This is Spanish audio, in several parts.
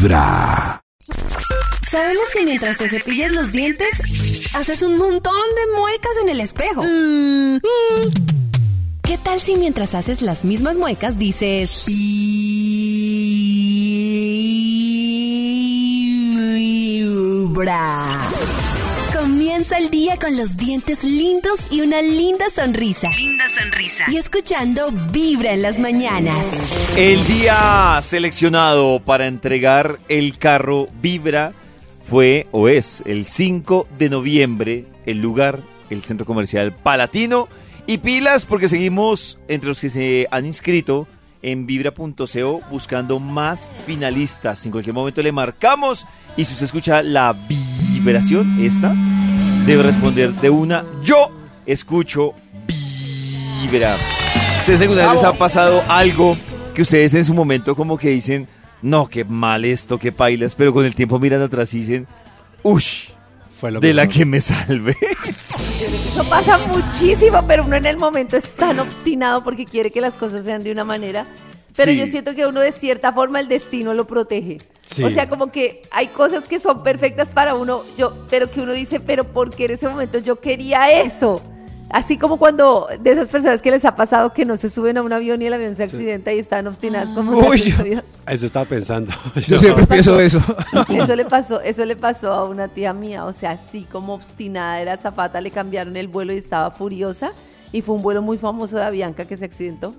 Vibra. Sabemos que mientras te cepillas los dientes, haces un montón de muecas en el espejo. Mm. ¿Qué tal si mientras haces las mismas muecas dices... Vibra? Comienza el día con los dientes lindos y una linda sonrisa. Linda sonrisa. Y escuchando Vibra en las mañanas. El día seleccionado para entregar el carro Vibra fue o es el 5 de noviembre, el lugar, el centro comercial Palatino. Y pilas porque seguimos entre los que se han inscrito en vibra.co buscando más finalistas. En cualquier momento le marcamos y si usted escucha la vibración, esta, debe responder de una. Yo escucho vibra. ¿Ustedes alguna vez les ha pasado algo que ustedes en su momento como que dicen, no, qué mal esto, qué pailas, pero con el tiempo miran atrás y dicen, ush, Fue lo de la que me salvé? Eso pasa muchísimo, pero uno en el momento es tan obstinado porque quiere que las cosas sean de una manera. Pero Sí. yo siento que uno de cierta forma el destino lo protege. Sí. O sea, como que hay cosas que son perfectas para uno, yo, pero que uno dice, pero porque en ese momento yo quería eso. Así como cuando de esas personas que les ha pasado que no se suben a un avión y el avión se accidenta y están obstinadas como Uy, avión. Eso estaba pensando. Yo siempre pienso eso. Eso le pasó, eso le pasó a una tía mía, o sea, así como obstinada de la zapata, le cambiaron el vuelo y estaba furiosa. Y fue un vuelo muy famoso de Avianca que se accidentó.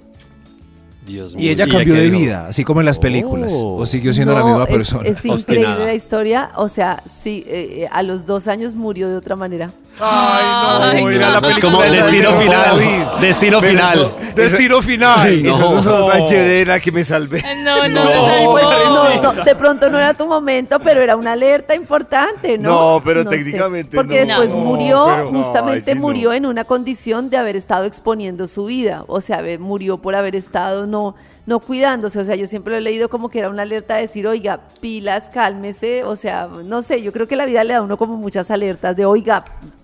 Dios mío. Y ella ¿Y cambió de dijo? vida, así como en las películas. Oh. O siguió siendo la misma es- persona. Es, increíble Obstinada. la historia, o sea, sí, eh, eh, a los dos años murió de otra manera. Ay, no, era la Es como película de destino final. Destino final. Destino final. Eso no tan chévere la que me salvé. No, no, No, no, no, de pronto no era tu momento, pero era una alerta importante, ¿no? No, pero técnicamente Porque no. después No, murió, pero- no, justamente no. murió en una condición de haber estado exponiendo su vida. O sea, ve- murió por haber estado no, no cuidándose. O sea, yo siempre lo he leído como que era una alerta de decir, oiga, pilas, cálmese. O sea, no sé, yo creo que la vida le da a uno como muchas alertas de, oiga,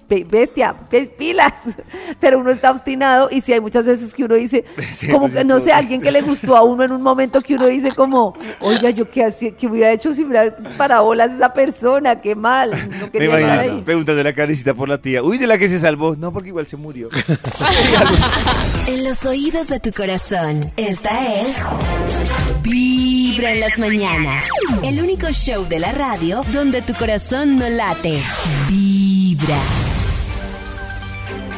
bestia, be- pilas. Pero uno está obstinado y si hay muchas veces que uno dice, Sí, como pues, que, no sé, alguien que le gustó a uno en un momento que uno dice como, oiga, yo qué, hacía- qué hubiera hecho si hubiera parado bolas esa persona, qué mal, no Me imagino preguntando la carecita por la tía. Uy, de la que se salvó. No, porque igual se murió. En los oídos de tu corazón, esta es Vibra en las mañanas. El único show de la radio donde tu corazón no late. Vibra.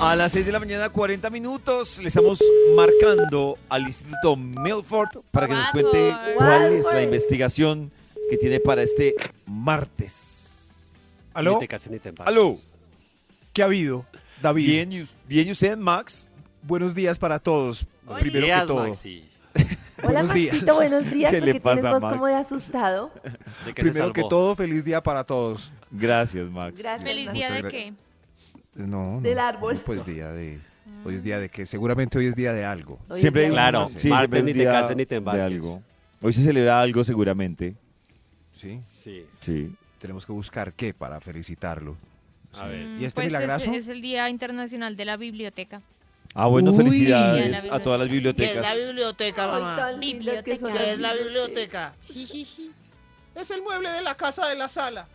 A las 6 de la mañana, 40 minutos, le estamos marcando al Instituto Milford para que nos cuente cuál es la investigación que tiene para este martes. ¿Aló? Aló. ¿Qué ha habido? David, Bien, bien, ¿y usted, Max? buenos días para todos. Buenos Primero Días, que todo. Maxi. Hola Buenos días. Maxito, buenos días, ¿Qué porque le pasa, Max? como de asustado. ¿De Primero que todo, feliz día para todos. Gracias, Max. Gracias. ¿Feliz Max. día de qué? No, no. Del árbol. Pues día de. Hoy es día de que seguramente hoy es día de algo. Hoy Siempre hay de- Claro, sí, martes ni te día cases ni te de embarques. algo. Hoy se celebra algo seguramente. Sí. Sí. Sí. Tenemos que buscar qué para felicitarlo. A ver. ¿Y este pues es, milagrazo? es el Día Internacional de la Biblioteca. Ah, bueno, Uy. felicidades de a todas las ¿Qué es bibliotecas. la biblioteca, mamá? tan lindas que son Biblioteca. ¿Qué es la bibliotecas. biblioteca? Es el mueble de la casa de la sala.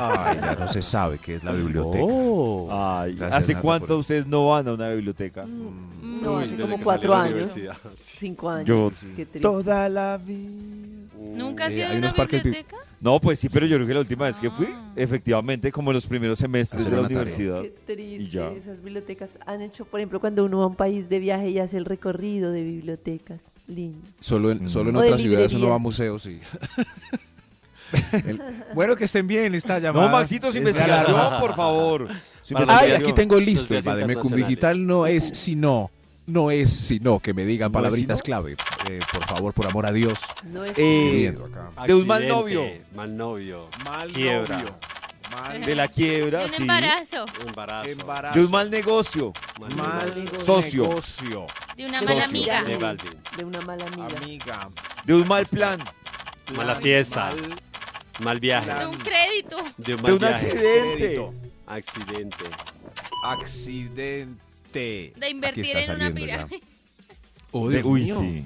Ay, ya no se sabe qué es la biblioteca. Oh. Ay, Gracias, ¿hace Nata, cuánto por- ustedes no van a una biblioteca? No, Uy, hace desde como cuatro años, cinco años. Yo Qué triste. toda la vida. ¿Nunca has Eh, ido hay a una unos parques bi- biblioteca? No, pues sí, pero yo creo que la última vez que fui, Ah. efectivamente, como en los primeros semestres Hacer de la una tarea. universidad. Qué triste, Y ya. esas bibliotecas han hecho, por ejemplo, cuando uno va a un país de viaje y hace el recorrido de bibliotecas. Lindo. Solo en, solo en O de otras ciudades uno va a museos, sí. El- bueno, que estén bien esta No, llamada. Maxito, su Es de investigación, alarma. por favor. Su Para Ay, investigación. aquí tengo listo. El días Bademecum internacionales. Digital no es sino. No es sino que me digan ¿No es palabritas sino? clave. eh, por favor, por amor a Dios. No es Eh, escribiendo acá. De un mal Accidente, novio. Mal novio. Mal Quiebra. novio. Mal, De la quiebra, De un sí. embarazo. Embarazo. embarazo. De un mal negocio. Mal mal negocio. Socio. negocio. De una Socio. mala amiga. De Balvin. de una mala amiga. Amiga. De un mal plan. Mala Mal- fiesta. mal Mal viaje. De un crédito. De un De mal un viaje. accidente. crédito. Accidente. Accidente. De invertir en una pirámide. Oh, De- uy, mío. sí.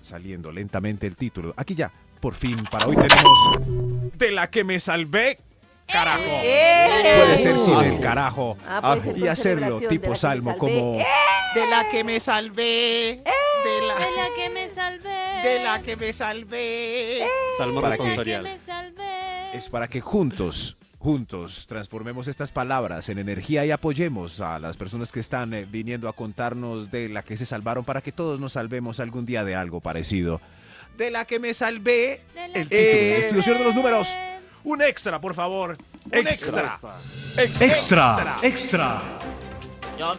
Saliendo lentamente el título. Aquí ya, por fin, para hoy tenemos. De la que me salvé. Carajo. ¡Eh! Puede ser sí Ah. del carajo. Ah, Y hacerlo tipo que salmo, como. ¡Eh! De la que me salvé. De De la, que me salvé. de la que me salvé. Salmo Para que- De la que responsorial. me salvé. Es para que juntos, juntos, transformemos estas palabras en energía y apoyemos a las personas que están eh, viniendo a contarnos de la que se salvaron para que todos nos salvemos algún día de algo parecido. De la que me salvé. De la El que título señor de los números. Un extra, por favor. Un extra. Extra, extra. Yo,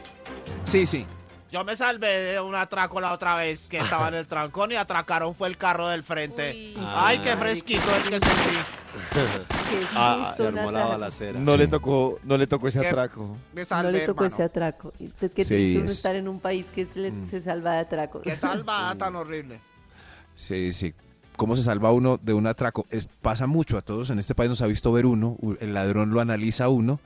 Sí, sí. yo me salvé de un atraco la otra vez que estaba en el trancón y atracaron fue el carro del frente. Uy. Ay, qué fresquito el que sentí. Qué Ah, armó la balacera. No le tocó, no le tocó ese atraco. Me No le tocó hermano. ese atraco. Qué Sí, triste es- estar en un país que se, le- se salva de atracos. Qué salvada tan horrible. Sí, sí. ¿Cómo se salva uno de un atraco? Es- pasa mucho a todos. En este país nos ha visto ver uno. El ladrón lo analiza uno,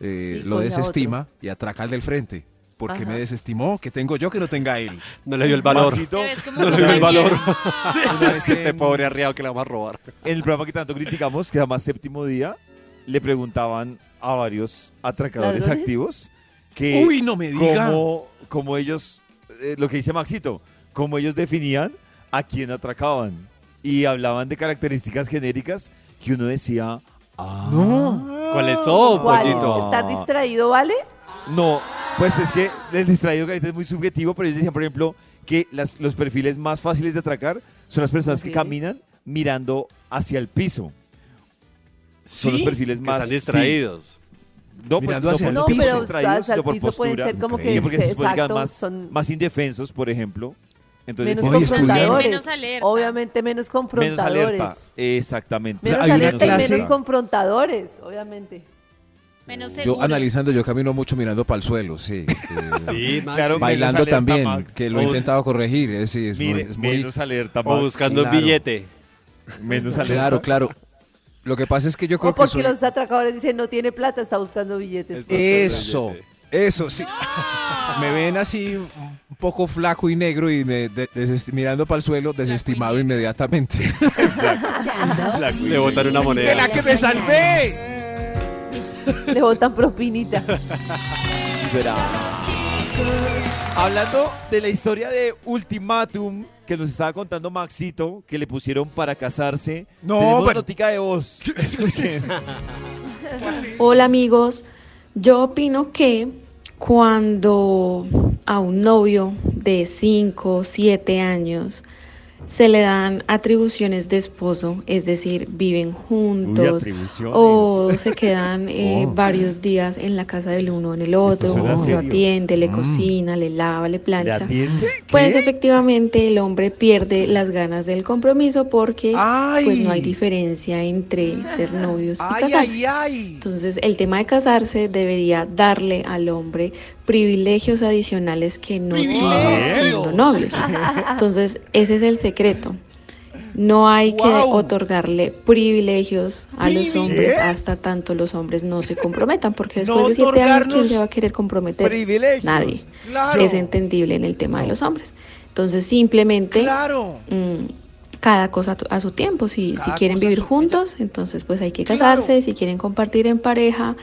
eh, Sí, lo desestima y atraca al del frente. ¿Por qué Ajá. me desestimó? ¿Qué tengo yo que no tenga él? No le dio el valor. No le dio el valor. una vez Este pobre arriado que le vamos a robar. En el programa que tanto criticamos, que se llama Séptimo Día, le preguntaban a varios atracadores ¿Ladrones? activos que Uy, no me diga. cómo, cómo ellos, eh, lo que dice Maxito, cómo ellos definían a quién atracaban. Y hablaban de características genéricas que uno decía, ah, No. ¿Cuáles son, ¿Cuál? pollito? ¿Estar distraído, vale? No, pues es que el distraído que es muy subjetivo, pero ellos decían, por ejemplo, que las- los perfiles más fáciles de atracar son las personas que Ok. caminan mirando hacia el piso. Son los ¿Sí? perfiles Que más están distraídos. sí. No, pues, Mirando no hacia el No, piso. pero distraídos, hacia el piso pueden ser como Ok. que, porque se que exacto, más, son más indefensos, por ejemplo. Entonces, menos confrontadores. Menos alerta. Obviamente menos menos confrontadores. alerta. Exactamente. Menos O sea, hay una alerta y menos confrontadores, obviamente. Menos Yo analizando, yo camino mucho mirando para el suelo, sí. Eh, Sí, Max. Claro, Bailando menos alerta, también, Max. que lo he intentado corregir. sí, es, muy- es muy, menos alerta, O buscando un Claro. billete. Menos alerta. Claro, claro. Lo que pasa es que yo creo O que porque soy- los atracadores dicen no tiene plata, está buscando billetes. Eso, eso sí. Me ven así poco flaco y negro y me de- mirando para el suelo, desestimado inmediatamente. Le botaron una De moneda. la que me salvé. Le botan propinita. Hablando de la historia de Ultimatum que nos estaba contando Maxito, que le pusieron para casarse. No, tenemos pero- notica de voz. Escuchen. Hola amigos, yo opino que cuando a un novio de 5 o 7 años se le dan atribuciones de esposo, es decir, viven juntos o se quedan eh, Oh. varios días en la casa del uno en el otro, lo serio. atiende, le Mm. cocina, le lava, le ¿Le plancha. Pues efectivamente el hombre pierde las ganas del compromiso porque ¡Ay! pues no hay diferencia entre ser novios y ay, casarse. ay. Entonces, el tema de casarse debería darle al hombre privilegios adicionales que no tiene ¡Privilegios! siendo novios. Entonces, ese es el secreto. No hay que otorgarle privilegios a los hombres hasta tanto los hombres no se comprometan, porque después No de siete años, ¿quién se va a querer comprometer? Privilegios. Nadie. Claro. Es entendible en el tema de los hombres. Entonces, simplemente Claro. mm, cada cosa a su tiempo. Si, si quieren vivir juntos, entonces pues hay que Claro. casarse. Si quieren compartir en pareja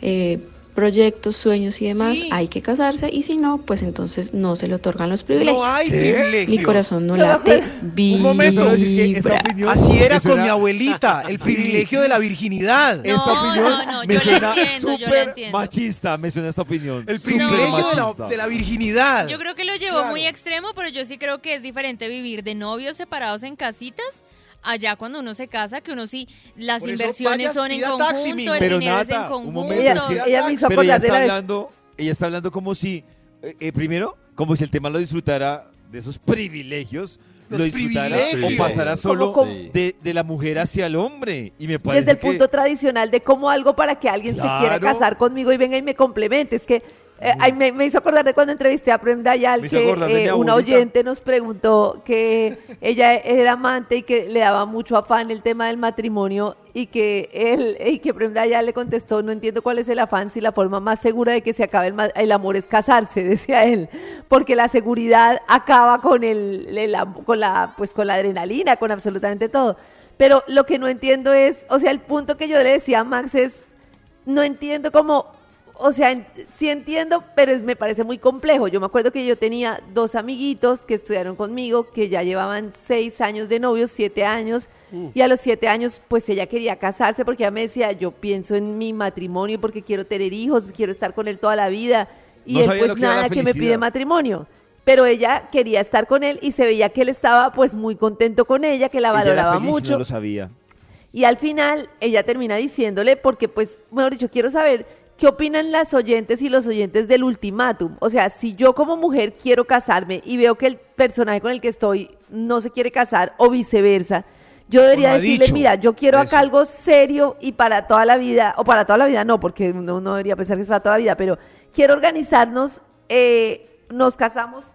eh, proyectos, sueños y demás, Sí. hay que casarse. Y si no, pues entonces no se le otorgan los privilegios. No hay privilegios. Mi corazón no late, acuerdo- Un momento. Vibra. opinión Así era con suena- mi abuelita, el Sí. privilegio de la virginidad. No, Esta opinión no, no, me yo la suena entiendo, yo la súper entiendo. machista, me suena esta opinión. El privilegio de la, de la virginidad. Yo creo que lo llevó muy extremo, pero yo sí creo que es diferente vivir de novios separados en casitas. Allá cuando uno se casa, que uno sí, las Por inversiones vayas, son en taxi, conjunto, el Pero dinero es en un conjunto. momento, Ella, me hizo Pero ella acordar de está hablando, ella está hablando como si, eh, eh, primero, como si el tema lo disfrutara de esos privilegios, lo disfrutara o pasara solo de, de la mujer hacia el hombre. Y me parece Desde el que- punto tradicional de cómo algo para que alguien se quiera casar conmigo y venga y me complemente. Es que eh, ay, me, me hizo acordar de cuando entrevisté a Prem Dayal que eh, una oyente nos preguntó que ella era amante y que le daba mucho afán el tema del matrimonio y que él y que Prem Dayal le contestó no entiendo cuál es el afán si la forma más segura de que se acabe el, amor es casarse decía él porque la seguridad acaba con el, con la pues con la adrenalina con absolutamente todo pero lo que no entiendo es o sea el punto que yo le decía a Max es no entiendo cómo, o sea, sí entiendo, pero es- me parece muy complejo. Yo me acuerdo que yo tenía dos amiguitos que estudiaron conmigo, que ya llevaban seis años de novios, siete años, y a los siete años, pues ella quería casarse porque ella me decía, yo pienso en mi matrimonio porque quiero tener hijos, quiero estar con él toda la vida, y No él pues que era nada que me pide matrimonio. Pero ella quería estar con él y se veía que él estaba pues muy contento con ella, que la Ella era valoraba feliz y mucho. No lo sabía. Y al final ella termina diciéndole, porque pues, mejor dicho, quiero saber qué opinan las oyentes y los oyentes del ultimátum. O sea, si yo como mujer quiero casarme y veo que el personaje con el que estoy no se quiere casar o viceversa, yo debería lo ha decirle, dicho. mira, yo quiero Eso. acá algo serio y para toda la vida, o para toda la vida no, porque uno no debería pensar que es para toda la vida, pero quiero organizarnos, eh, nos casamos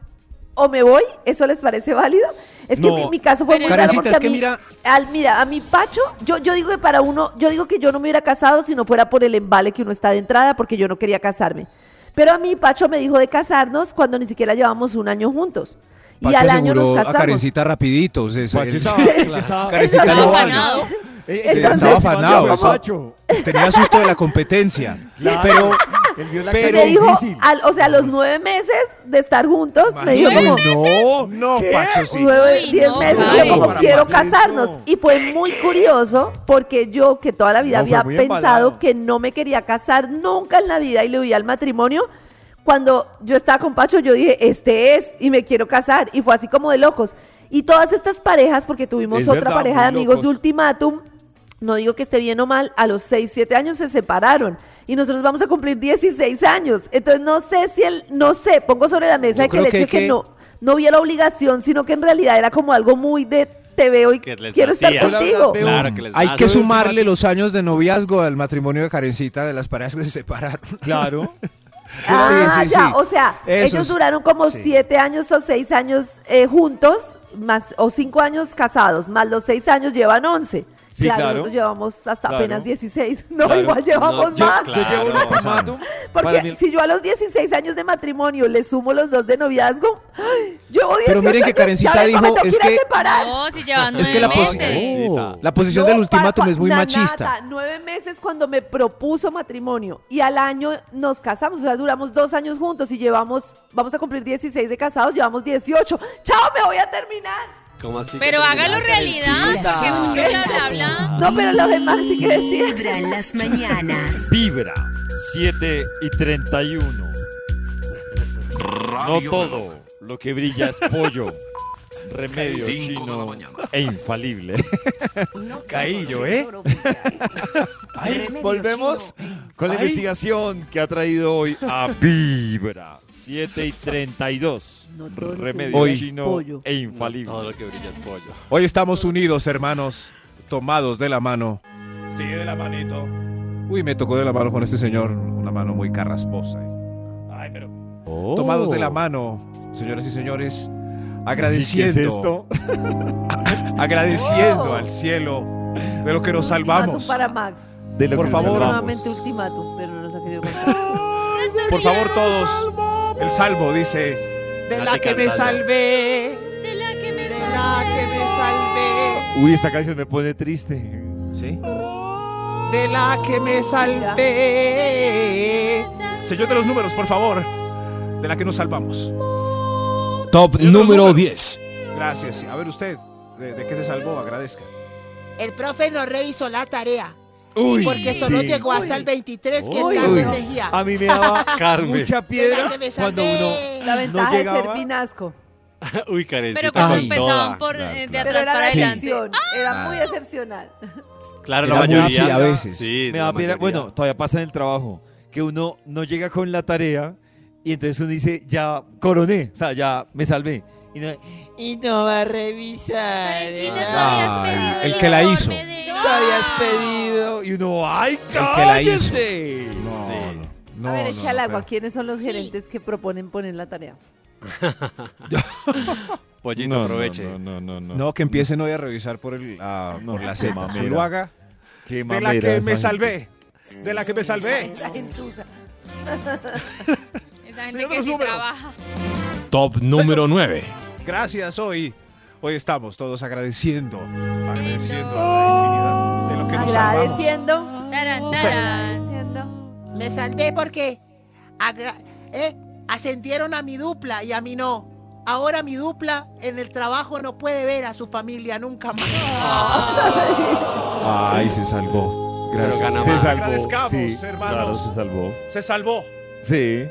o me voy, ¿eso les parece válido? Es que mi, mi caso fue muy raro Karencita, porque es a mí- mira- al, mira, a mi Pacho, yo, yo digo que para uno, yo digo que yo no me hubiera casado si no fuera por el embale que uno está de entrada, porque yo no quería casarme. Pero a mí Pacho me dijo de casarnos cuando ni siquiera llevamos un año juntos. Y al año nos aseguró a casamos. Karencita rapidito. Eso, Pacho él- estaba- Karencita no vale. afanado. Eh, Entonces, estaba afanado. Eso. Tenía susto de la competencia. Claro. Pero Él vio la pero- me cara dijo, difícil. al- o sea, a los nueve meses de estar juntos, me dijo como, No, no. Pacho, sí. nueve, Uy, diez no, meses, yo como quiero eso. casarnos. Y fue muy curioso porque yo, que toda la vida No, había pensado embalado. que no me quería casar nunca en la vida y le huía al matrimonio, cuando yo estaba con Pacho, yo dije, este es, y me quiero casar. Y fue así como de locos. Y todas estas parejas, porque tuvimos Es otra verdad, pareja de amigos locos. de ultimátum, no digo que esté bien o mal, a los 6, 7 años se separaron. Y nosotros vamos a cumplir 16 años. Entonces no sé si él, no sé, pongo sobre la mesa que el hecho que de que que- no, no había la obligación, sino que en realidad era como algo muy de te veo y quiero estar contigo. Veo- Claro que les hay que sumarle los años de noviazgo al matrimonio de Karencita de las parejas que se separaron. Claro. Ah, Sí, sí, ya, sí. o sea, ellos duraron como sí. siete años o seis años eh, juntos, más o cinco años casados, más los seis años llevan once. Sí, claro, claro. nosotros llevamos hasta Claro. apenas 16. No, Claro. igual llevamos No, yo- más. claro. Yo llevo un no, ultimátum. para Porque mí- si yo a los 16 años de matrimonio le sumo los dos de noviazgo, ¡ay! llevo 18 Pero miren que Karencita me dijo, es que-. No, si llevan Es que la meses. posi- La posición No, del ultimátum es muy na- machista. nada, nueve meses cuando me propuso matrimonio y al año nos casamos, o sea, duramos dos años juntos y llevamos, vamos a cumplir 16 de casados, llevamos 18. ¡Chao, me voy a terminar! ¿Cómo así? Pero hágalo realidad. Que mucho bla, bla, bla. No, pero los demás sí que decían. Vibra en las mañanas. Vibra 7 y 31. No todo lo que brilla es pollo. Remedio chino e infalible. Caillo, ¿eh? Ay, volvemos con la investigación que ha traído hoy a Vibra 7 y 32. No todo Remedio Hoy. chino Pollo. e infalible. Todo lo que brilla es pollo. Hoy estamos unidos, hermanos, tomados de la mano. Sigue de la manito. Uy, me tocó de la mano con este señor, una mano muy carrasposa. Ay, pero tomados de la mano, señoras y señores, agradeciendo, ¿Qué es esto? agradeciendo Oh. al cielo de lo que nos salvamos. para Max. De lo Por que favor. Nuevamente ultimátum, pero no nos ha querido contar. Por favor, todos, el salvo dice, De la que me salvé. De la que me De la que me salvé. Uy, esta canción me pone triste. ¿sí? De la que me salvé. Señor de los números, por favor, de la que nos salvamos. Top número números. 10. Gracias. A ver usted, ¿de, de qué se salvó? Agradezca. El profe no revisó la tarea. Uy, Porque solo sí. llegó hasta el 23, que es Carmen Uy. Mejía. A mí me daba Carmen. mucha piedra cuando uno La ventaja de ser llegaba. pinasco. Uy, Karencita Pero cuando empezaban toda. por Claro, eh, de claro. Atrás era para la adelante. era Ah. muy excepcional. Claro, Era la muy mayoría. así a veces. Sí, me la da piedra. Bueno, todavía pasa en el trabajo que uno no llega con la tarea y entonces uno dice, ya coroné, o sea, ya me salvé. Y no, y no va a revisar. Karencita, ¿eh? tú habías Ah, pedido el que la hizo. de- Lo habías pedido. Y uno, ¡ay, El que la hizo. cállese! No, Sí. no. a ver, no, echa el no, agua. pero- ¿Quiénes son los gerentes que proponen poner la tarea? Pollito, No, no, aproveche. No, no, no, no. No, que empiecen hoy a revisar por, el, ah, No, por la mamera. Zuluaga, Qué de la que esa me gente. salvé. De la que me salvé. Gentuza. Esa gente que sí números. trabaja. Top número 9. Gracias hoy. Hoy estamos todos agradeciendo. Agradeciendo a la infinidad de lo que nos salvamos. Agradeciendo. Me salvé porque eh, ascendieron a mi dupla y a mí no. Ahora mi dupla en el trabajo no puede ver a su familia nunca más. Ay, se salvó. Gracias. Se salvó. Agradezcamos, sí, hermanos. Claro, se salvó. Se salvó. Sí.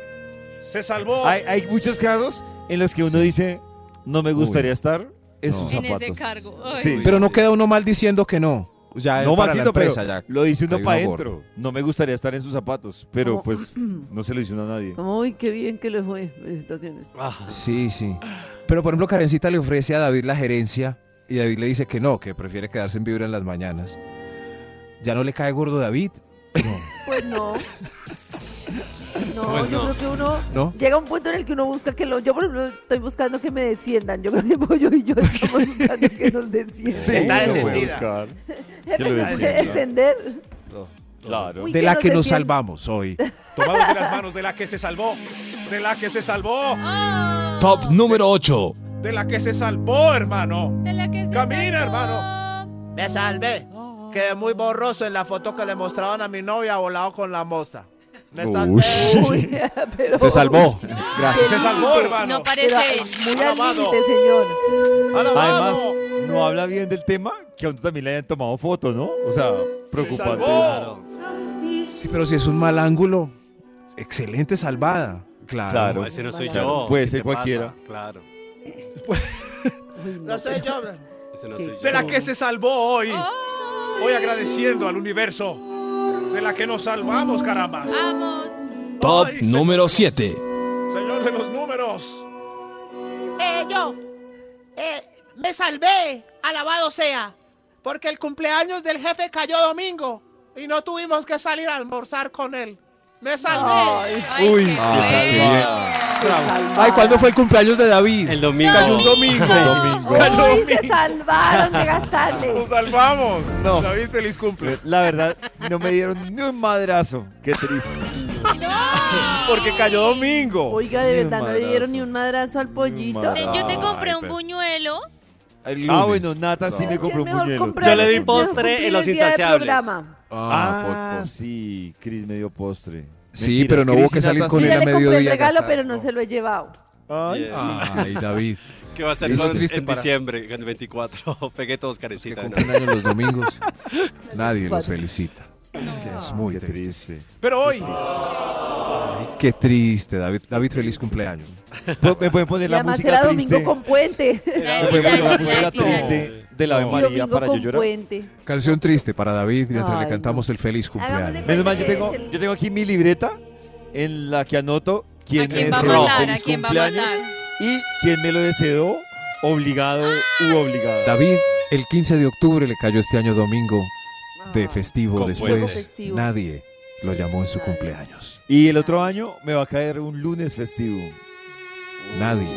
Se salvó. Hay, hay muchos casos en los que uno dice, no me gustaría estar en No. sus En zapatos. ese cargo. Ay. Sí. Pero no queda uno mal diciendo que no. Ya no es para Maxito, la empresa, ya. lo dice uno Hay para uno adentro. No me gustaría estar en sus zapatos, pero Como- pues no se lo dice uno a nadie. Como, uy, qué bien que le fue. Felicitaciones. Ah, Sí, sí. Pero por ejemplo, Karencita le ofrece a David la gerencia y David le dice que no, que prefiere quedarse en vibra en las mañanas. ¿Ya no le cae gordo David? Pues no. No, Pues yo no. creo que uno ¿No? llega a un punto en el que uno busca que lo. Yo, por ejemplo, estoy buscando que me desciendan. Yo creo que Pollo y yo estamos buscando que nos desciendan. Sí, Está descendida. buscar. Jefe, lo ¿me descienda. puede descender? Claro. Uy, De la que nos salvamos hoy. Tomados de las manos de la que se salvó. De la que se salvó. Oh, Top número 8. De la que se salvó, hermano. de la que se Camina, salvó. hermano. Me salvé. Quedé muy borroso en la foto que le mostraban a mi novia volado con la moza. Uy, pero. Se salvó. Gracias. Se salvó, hermano. No parece él. muy al Alabado. límite, señor. Además, no habla bien del tema que a uno también le hayan tomado foto, ¿no? O sea, preocupante. salvó. Sí, pero si es un mal ángulo, excelente salvada. Claro. Claro. no, ese no soy Claro, yo. puede ¿Qué ser te pasa? cualquiera. Claro. Uy, No soy yo. Ese no soy yo. De la que se salvó hoy. Hoy agradeciendo al universo. De la que nos salvamos, carambas. Vamos. Top Ay, número 7. Señor de los números. Eh, yo. Eh, me salvé. Alabado sea. Porque el cumpleaños del jefe cayó domingo. Y no tuvimos que salir a almorzar con él. Me salvé. Ay, Uy, qué qué. Ay, ¿cuándo fue el cumpleaños de David? El domingo. Cayó un domingo. Uy, se salvaron de gastarle. Nos salvamos. No. David, feliz cumple. La verdad, no me dieron ni un madrazo. Qué triste. Porque cayó domingo. Oiga, de verdad, no le dieron ni un madrazo al pollito. madrazo. Yo te compré Ay, un buñuelo. El Ah, bueno, Nata sí No. me compró un comprar- Yo le di postre en Los Insaciables. programa. Ah, Ah, sí, Cris me dio postre. Sí, Mentiras, pero no hubo que salir con Yo sí. él a le compré el mediodía. regalo, pero no se lo he llevado. Ay, Yes. Ay, David. ¿Qué va a ser Eso con- es triste en para- diciembre, en el 24? Pegué todos Que carecita. ¿no? cumplen años los domingos. Nadie los felicita. Que es muy Qué triste. triste. Pero hoy. Ay, qué triste, David. David, feliz cumpleaños. ¿Me pueden poner Y la además música era triste? domingo con puente. ¿Me pueden poner la música triste de la Ave María para yo llorar? puente. Canción triste para David mientras Ay, le cantamos no. el feliz cumpleaños. Menos mal, yo tengo, el- yo tengo aquí mi libreta en la que anoto quién, ¿A quién es va a el matar? feliz ¿A quién va a cumpleaños y quién me lo deseó, obligado u obligado. David, el 15 de octubre le cayó este año domingo de Ay. festivo. Con Después. Festivo. nadie lo llamó en su Ay. cumpleaños. Y el otro año me va a caer un lunes festivo. Nadie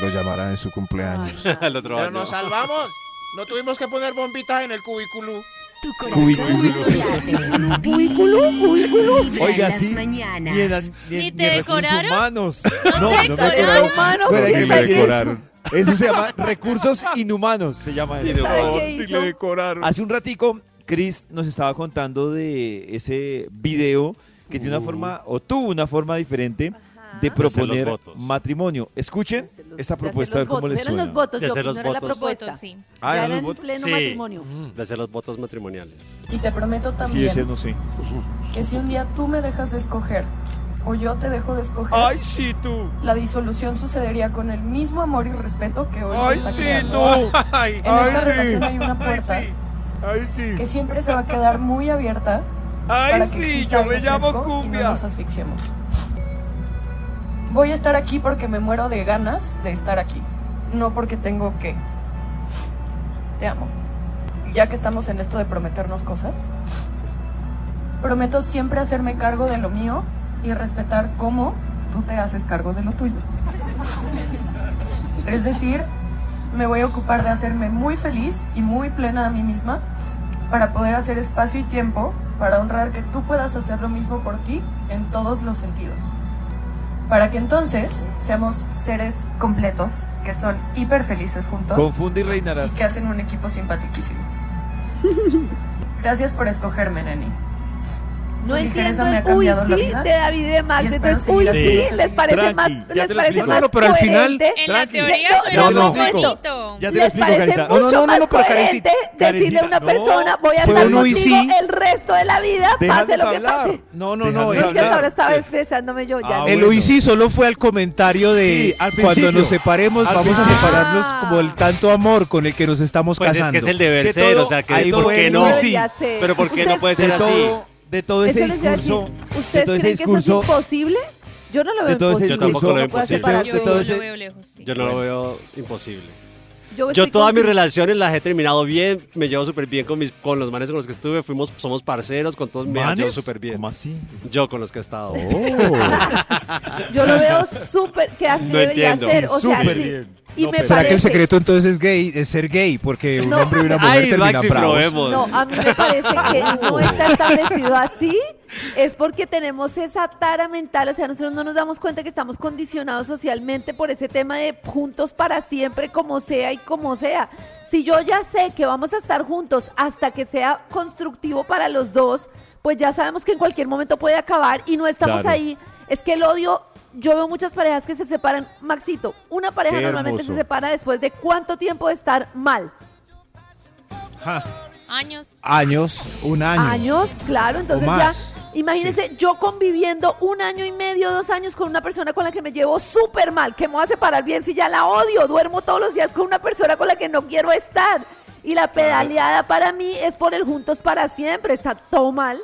lo llamará en su cumpleaños. Ay, El otro Pero año. nos salvamos. No tuvimos que poner bombitas en el cubículo. Tu corazón late. Cubículo, cubículo. Oiga, las sí, mañanas. Ni, en, an- ni, ¿Ni en- te en decoraron? humanos. ¿No No, te no me decoraron? Humano, Pero ¿qué me eso? decoraron. Eso se llama recursos inhumanos, se llama eso. ¿Sabe qué hizo? decoraron. Hace un ratico, Chris nos estaba contando de ese video que tiene una forma, o tuvo una forma diferente de proponer los votos. matrimonio. Escuchen los- esta de hacer propuesta, a ver cómo votos. les Eran suena. los votos, De yo, hacer no los era la votos. propuesta. Votos, sí. Ah, ya ¿eran era los en votos? pleno Sí. matrimonio. De hacer los votos matrimoniales. Y te prometo Es que yo también decía, no sé. que si un día tú me dejas de escoger o yo te dejo de escoger, ¡Ay, sí, tú! la disolución sucedería con el mismo amor y respeto que hoy se ¡Ay, está sí, creando. tú! Ay, En esta relación hay una puerta ¡Ay, sí! que siempre se va a quedar muy abierta ¡Ay, para que sí! exista Yo me llamo fresco y no Cumbia. nos asfixiemos. Voy a estar aquí porque me muero de ganas de estar aquí. no porque tengo que. Te amo. Ya que estamos en esto de prometernos cosas, prometo siempre hacerme cargo de lo mío y respetar cómo tú te haces cargo de lo tuyo. Es decir, me voy a ocupar de hacerme muy feliz y muy plena a mí misma para poder hacer espacio y tiempo para honrar que tú puedas hacer lo mismo por ti en todos los sentidos. Para que entonces seamos seres completos, que son hiper felices juntos Confunde y y reinarás. que hacen un equipo simpaticísimo. Gracias por escogerme, Neni. No entiendo el uy sí de David y de Max. Entonces, uy sí, les parece Tranqui, más, les parece explico. más No, pero al final-. En la teoría No, suena no, muy no. bonito. Ya te lo les explico, parece Carita. No, mucho no, no, más no, pero coherente decirle a una no. persona voy a estar contigo sí. el resto de la vida, pase lo que hablar. pase. No, no, no. Es que ahora estaba expresándome yo ya. Ah, El bueno. uy sí solo fue al comentario de cuando nos separemos vamos a separarnos como el tanto amor con el que nos estamos Pues es casando. que es el deber De ser, o sea, que ahí ¿por qué no? Pero ¿por qué no puede de ser así? De todo ese Eso les iba a discurso, de ¿Ustedes todo ese creen que eso es discurso, imposible? Yo no lo de veo todo ese imposible. Yo tampoco lo veo No puedo imposible. separar. Yo de todo lo veo lejos. sí. Yo no lo veo imposible. Yo, Yo estoy todas mis contigo. relaciones las he terminado bien, me llevo súper bien con mis con los manes con los que estuve, fuimos somos parceros, con todos me llevo súper bien. ¿Cómo así? Yo con los que he estado. Yo lo veo súper que así No debería entiendo. ser. O sea, Súper sí. bien. Y No, me ¿Será que el parece- secreto entonces es gay? Es ser gay, porque un No. hombre y una mujer Ay, terminan Maxi, bravos. probemos. No, a mí me parece que no está establecido así. Es porque tenemos esa tara mental, o sea, nosotros no nos damos cuenta que estamos condicionados socialmente por ese tema de juntos para siempre, como sea y como sea. Si yo ya sé que vamos a estar juntos hasta que sea constructivo para los dos, pues ya sabemos que en cualquier momento puede acabar y no estamos Claro. ahí. Es que el odio, yo veo muchas parejas que se separan. Maxito, una pareja Qué normalmente se separa después de cuánto tiempo de estar mal. Ja, Años. Años, un año. años, claro, entonces O ya, imagínense, yo conviviendo un año y medio, dos años con una persona con la que me llevo súper mal, que me voy a separar bien si ya la odio, duermo todos los días con una persona con la que no quiero estar. Y la pedaleada para mí es por el juntos para siempre, está todo mal.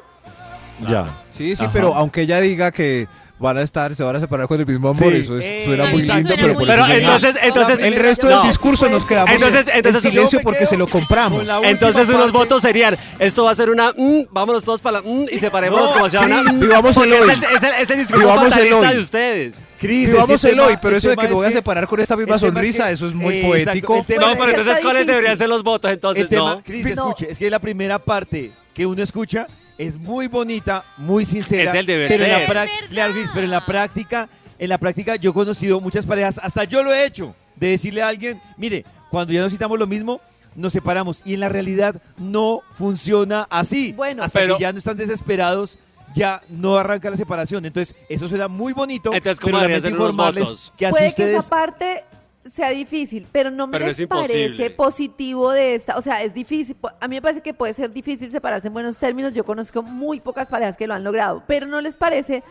Ya. Sí, sí, Ajá. pero aunque ella diga que van a estar, se van a separar con el mismo amor, Sí. eso es, Eh, suena muy lindo, suena pero muy por Pero eso se- entonces, entonces el resto del No. discurso nos quedamos Entonces- en- entonces- en silencio porque se lo compramos. Entonces unos parte. votos serían, esto va a ser una, mm, vámonos todos para la, mm, y separémonos No, como una, Cris, mm, vivamos el hoy. Es el, es el- discurso fatalista de ustedes. Cris, que el hoy, pero eso de que me voy a separar con esta misma sonrisa, que- eso es muy eh, poético. No, pero entonces, ¿cuáles deberían ser los votos entonces? no. Cris, No. escuche, es que la primera parte que uno escucha es muy bonita, muy sincera. Es el deber pero en la ser. Es verdad. claro, Cris, pero en la práctica, en la práctica yo he conocido muchas parejas, hasta yo lo he hecho, de decirle a alguien, mire, cuando ya necesitamos lo mismo, nos separamos. Y en la realidad no funciona así. Bueno. hasta Pero- que ya no están desesperados, ya no arranca la separación. Entonces, eso suena muy bonito. Entonces, ¿cómo pero votos? que así Puede que ustedes esa parte sea difícil, pero no me Pero les parece positivo de esta, o sea, es difícil, a mí me parece que puede ser difícil separarse en buenos términos, yo conozco muy pocas parejas que lo han logrado, pero no les parece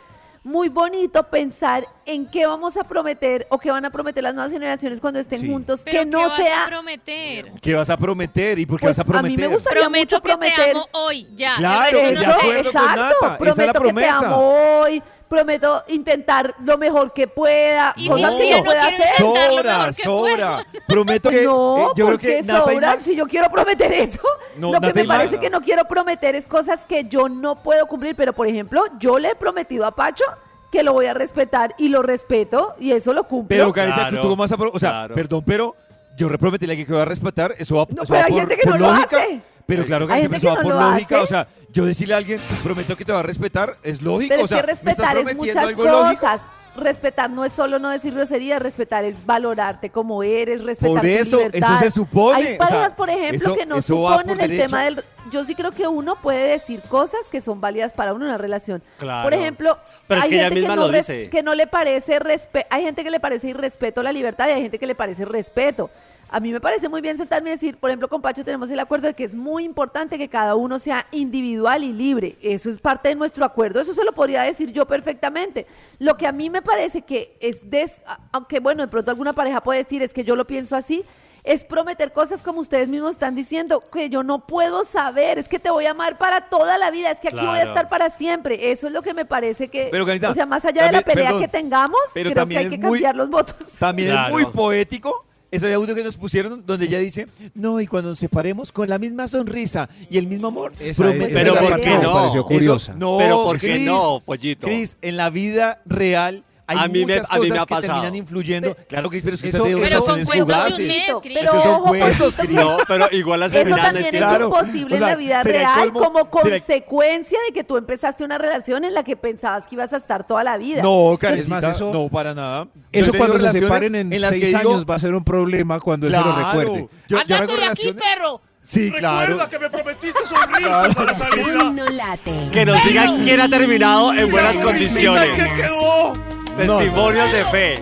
muy bonito pensar en qué vamos a prometer o qué van a prometer las nuevas generaciones cuando estén Sí. juntos, Pero que no ¿qué sea vas a prometer? ¿Qué vas a prometer? ¿Y por qué Pues, vas a a prometer? mí me gustaría Prometo mucho que te prometer amo hoy, ya. Claro, de no sé. acuerdo con exacto. Nata, esa es la prometo que te promesa. amo hoy, prometo intentar lo mejor que pueda, Y cosas si que yo no pueda hacer. Sobra, que sobra. Prometo que no, eh, yo creo porque que sobra. Max Si yo quiero prometer eso, No, lo que me Max- parece que no quiero prometer es cosas que yo no puedo cumplir. Pero, por ejemplo, yo le he prometido a Pacho que lo voy a respetar y lo respeto y eso lo cumplo. Pero, Carita, Claro, ¿tú cómo vas a O sea, claro. perdón, pero yo reprometí la que voy a respetar. Eso va, No, eso pero va hay por, gente que por no lo hace. Pero claro, Hay Carita, gente eso va que no por lógica. hace. O sea, yo decirle a alguien, prometo que te va a respetar, es lógico. Pero o es sea, que ¿me estás respetar es muchas lógico? cosas. Respetar no es solo no decir groserías, respetar es valorarte como eres, respetar Por tu eso, libertad. eso se supone, Hay o sea, parejas, por ejemplo, eso- que no eso suponen el derecho. tema del... Yo sí creo que uno puede decir cosas que son válidas para uno en una relación. Claro. Por ejemplo, Pero es hay que gente misma que no, lo res- dice. que no le parece respeto, hay gente que le parece irrespeto a la libertad y hay gente que le parece respeto. A mí me parece muy bien sentarme y decir, por ejemplo, con Pacho tenemos el acuerdo de que es muy importante que cada uno sea individual y libre. Eso es parte de nuestro acuerdo. Eso se lo podría decir yo perfectamente. Lo que a mí me parece que es, des, aunque bueno, de pronto alguna pareja puede decir es que yo lo pienso así, es prometer cosas como ustedes mismos están diciendo, que yo no puedo saber, es que te voy a amar para toda la vida, es que aquí voy a estar para siempre. Eso es lo que me parece que, Pero, Carita, o sea, más allá de la pelea perdón, que tengamos, pero creo que también hay que muy- cambiar los votos. También Claro. es muy poético ese audio que nos pusieron donde ella dice, no, y cuando nos separemos con la misma sonrisa y el mismo amor. Esa- esa Pero la ¿por verdad". qué no? Me pareció Eso- curiosa. no, Pero ¿por qué Cris, no, pollito? Cris, en la vida real hay A mí me- muchas a mí me ha que pasado. terminan influyendo. claro, Cris, pero es que Eso- eso- Pero son cuentos de un mes, Pero Cris. Esos son cuentos. No, pero igual las Eso terminan también es Claro. imposible O sea, en la vida real colmo- como consecuencia de que tú empezaste una relación en la que pensabas que ibas a estar toda la vida. No, Es Karencita, más, eso- no, para nada. Eso cuando se separen en, las que seis digo, años va a ser un problema cuando él se lo Claro. recuerde. Yo, yo ¡Ándate hago de aquí, perro! Sí, claro. Recuerda que me prometiste sonrisas a la salida. Corazón no late. Que nos digan quién ha terminado en buenas condiciones. ¿Qué quedó? Testimonios de fe.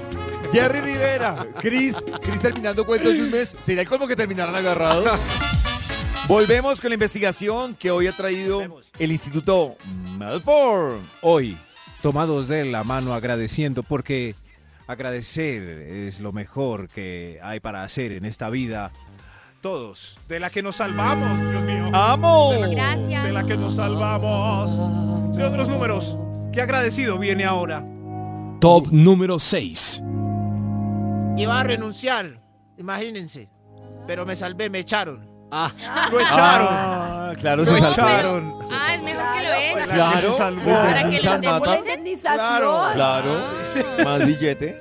Jerry Rivera, Cris, Cris terminando cuentos de un mes. Sería el colmo que terminaran agarrados. Volvemos con la investigación que hoy ha traído el Instituto Melford. Hoy, tomados de la mano agradeciendo, porque agradecer es lo mejor que hay para hacer en esta vida. Todos, De la que nos salvamos, Dios mío. ¡Amo! Gracias. De la que nos salvamos. Señor de los números, qué agradecido viene ahora. Top número 6. Iba a renunciar, imagínense. Pero me salvé, me echaron. Ah, Lo echaron. Ah, claro, Lo se echaron. Ah, es mejor que lo echen. Claro, salvó. Para que devuelvan. indemnización. Claro. Claro, más billete.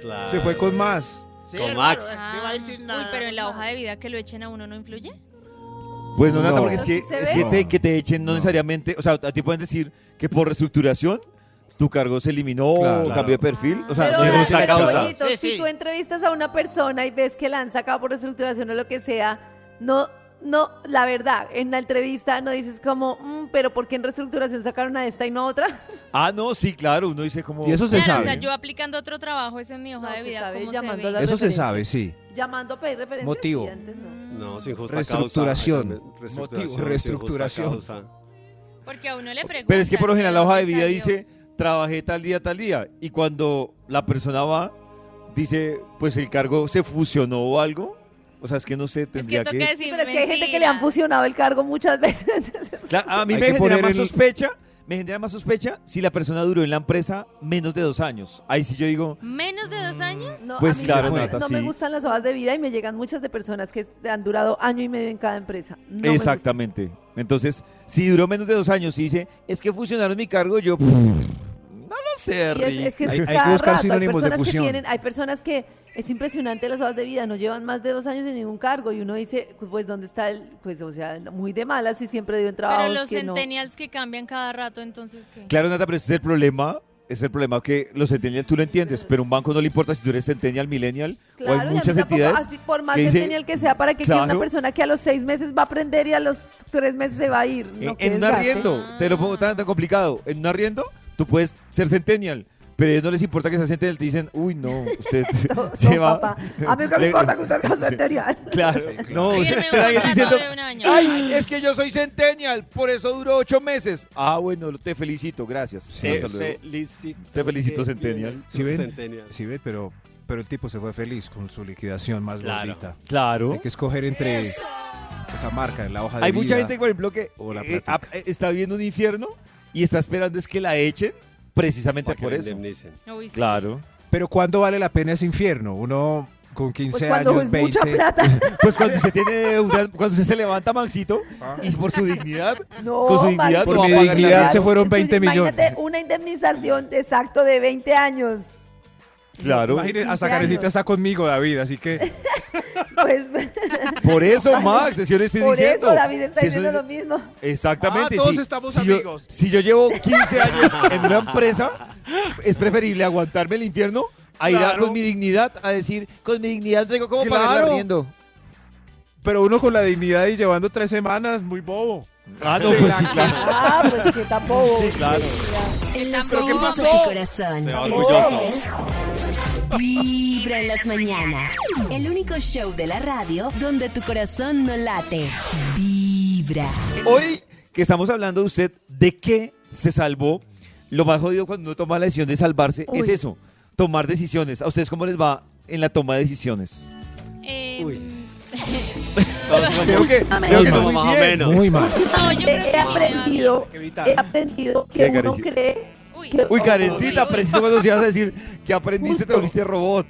claro. se fue con más. Sí, Con hermano, Max. me iba a ir sin nada. Uy, pero en la hoja de vida que lo echen a uno no influye. Pues no, Nata, No. porque es que, ¿Sí se es ve? que, te, que te echen no, No. necesariamente, o sea, a ti pueden decir que por reestructuración tu cargo se eliminó Claro. o cambió de perfil. O sea, Pero sí, causa. Sí, si tú entrevistas a una persona y ves que la han sacado por reestructuración o lo que sea, no, no, la verdad, en la entrevista no dices como, "Mm, pero ¿por qué en reestructuración sacaron a esta y no a otra? Ah, no, sí, claro, uno dice como... Y eso se Claro, o sabe. sea, yo aplicando otro trabajo, eso en mi hoja No, de se vida, sabe ¿cómo se llamando ve? Eso se referencia. sabe, sí. Llamando a pedir referencias. Motivo. antes no. No, sin justa Reestructuración. causa. Reestructuración. Motivo, reestructuración. Porque a uno le preguntan. Pero es que por lo general la hoja de vida salió. dice, trabajé tal día, tal día. Y cuando la persona va, dice, pues el cargo se fusionó o algo. O sea, es que no sé, Es que tendría que... decir Pero es que hay gente que le han fusionado el cargo muchas veces. Claro, a mí Hay me genera más el- sospecha, me genera más sospecha si la persona duró en la empresa menos de dos años. Ahí sí yo digo, ¿Menos de dos años? No, Pues a mí claro, no, Nata, no me sí. gustan las hojas de vida y me llegan muchas de personas que han durado año y medio en cada empresa. No me exactamente. Entonces, si duró menos de dos años y dice, es que fusionaron mi cargo, yo... "Pff, No lo sé, es, Rick". es que Hay- es hay que buscar rato. sinónimos de hay personas fusión. Que tienen, hay personas que es impresionante las hojas de vida, no llevan más de dos años en ningún cargo y uno dice, pues ¿dónde está el? Pues o sea, muy de malas y siempre dio en trabajos Pero los que no. centennials que cambian cada rato, entonces, ¿qué? Claro, Nata, pero ese es el problema. Es el problema que los centennial tú lo entiendes, pero un banco no le importa si tú eres centennial, millennial, Claro, o hay muchas tampoco, entidades así, por más que dice- centennial que sea, para que quiera una Claro. persona que a los seis meses va a aprender y a los tres meses se va a ir. En, No, qué en un arriendo, te lo pongo tan, tan complicado. En un arriendo, tú puedes ser centennial, pero a ellos no les importa que sea centennial. Te dicen, uy, no, usted No, se no, va. papá. A mí no me importa que usted sea Sí. centennial. Claro, no, pero alguien diciendo, ay, es que yo soy centennial, por eso duró ocho meses. Ah, bueno, te felicito, gracias. Sí. Hasta luego. felicito. Te felicito, Centennial. ¿Sí ven? Centennial. Sí, ve, pero, pero el tipo se fue feliz con su liquidación más Claro. gordita. Claro. Hay que escoger entre esa marca en la hoja de Hay vida. mucha gente, por ejemplo, que o la eh, ah, eh, está viendo un infierno y está esperando es que la echen precisamente por eso. indemnicen. Uy, sí. Claro. Pero ¿cuándo vale la pena ese infierno? Uno con 15 Pues cuando años, es 20. mucha plata. Pues cuando usted tiene deuda, cuando usted se levanta, Maxito, y por su dignidad, No, con su dignidad Maxito. no va Por a mi dignidad se fueron Tú 20 millones. Imagínate una indemnización exacto de 20 años. Claro. Imagine, hasta 15 Carecita está conmigo, David, así que Pues Por eso, Max, yo le estoy por diciendo. eso David está Si diciendo es- lo mismo. Exactamente. Ah, todos si- estamos si yo- amigos. si yo llevo 15 años en una empresa, es preferible aguantarme el infierno a ir a- con mi dignidad a decir, con mi dignidad tengo pagar el Claro. arriendo. pero uno con la dignidad y llevando tres semanas, muy bobo. Ah, no, pues sí, claro. Ah, pues que tampoco. Sí, claro. En los ¿Pero qué de pasó? tu corazón. Te va orgulloso. Vibra en las mañanas. El único show de la radio donde tu corazón no late. Vibra. Hoy que estamos hablando de usted, ¿de qué se salvó? Lo más jodido cuando uno toma la decisión de salvarse es eso, tomar decisiones. ¿A ustedes cómo les va en la toma de decisiones? Eh, Uy. Creo que, Amén. creo que Como no muy más o bien. menos. Muy mal. no, yo creo He que bien. aprendido, he aprendido que cree Uy. Uy, Karencita, preciso cuando ibas a decir que aprendiste, te volviste robot.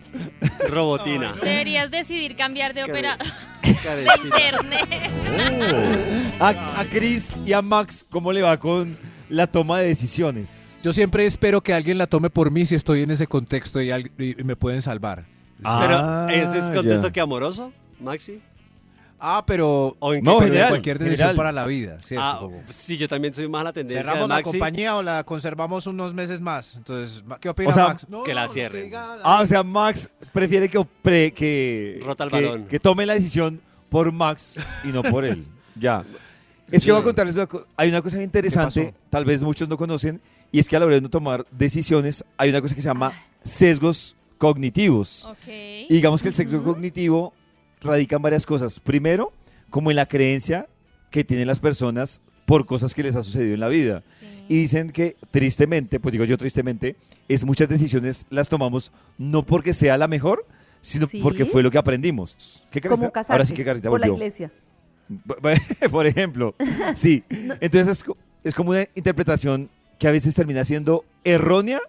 Robotina. Deberías decidir cambiar de operador de internet. A, a Chris y a Max, ¿cómo le va con la toma de decisiones? Yo siempre espero que alguien la tome por mí si estoy en ese contexto y, al- y me pueden salvar. Ah, Pero, ¿ese es contexto ya. que amoroso, Maxi? Ah, pero, ¿O en No, pero en general, cualquier decisión general. para la vida, ¿cierto? Ah, sí, yo también soy más la tendencia de ¿Cerramos la compañía o la conservamos unos meses más? Entonces, ¿qué opina O sea, Max? que la cierren. Ah, o sea, Max prefiere que, que, Rota el que, balón. que tome la decisión por Max y no por él. Ya. Es que voy a contarles una cosa. Hay una cosa interesante, tal vez muchos no conocen, y es que a la hora de no tomar decisiones hay una cosa que se llama sesgos cognitivos. Ok. Y digamos que el sesgo cognitivo radica en varias cosas. Primero, como en la creencia que tienen las personas por cosas que les ha sucedido en la vida. Sí. Y dicen que tristemente, pues digo yo tristemente, es muchas decisiones las tomamos no porque sea la mejor, sino Sí. porque fue lo que aprendimos. ¿Qué Como casarse Ahora sí que Carita por la volvió. iglesia. Por ejemplo, sí. Entonces es, es como una interpretación que a veces termina siendo errónea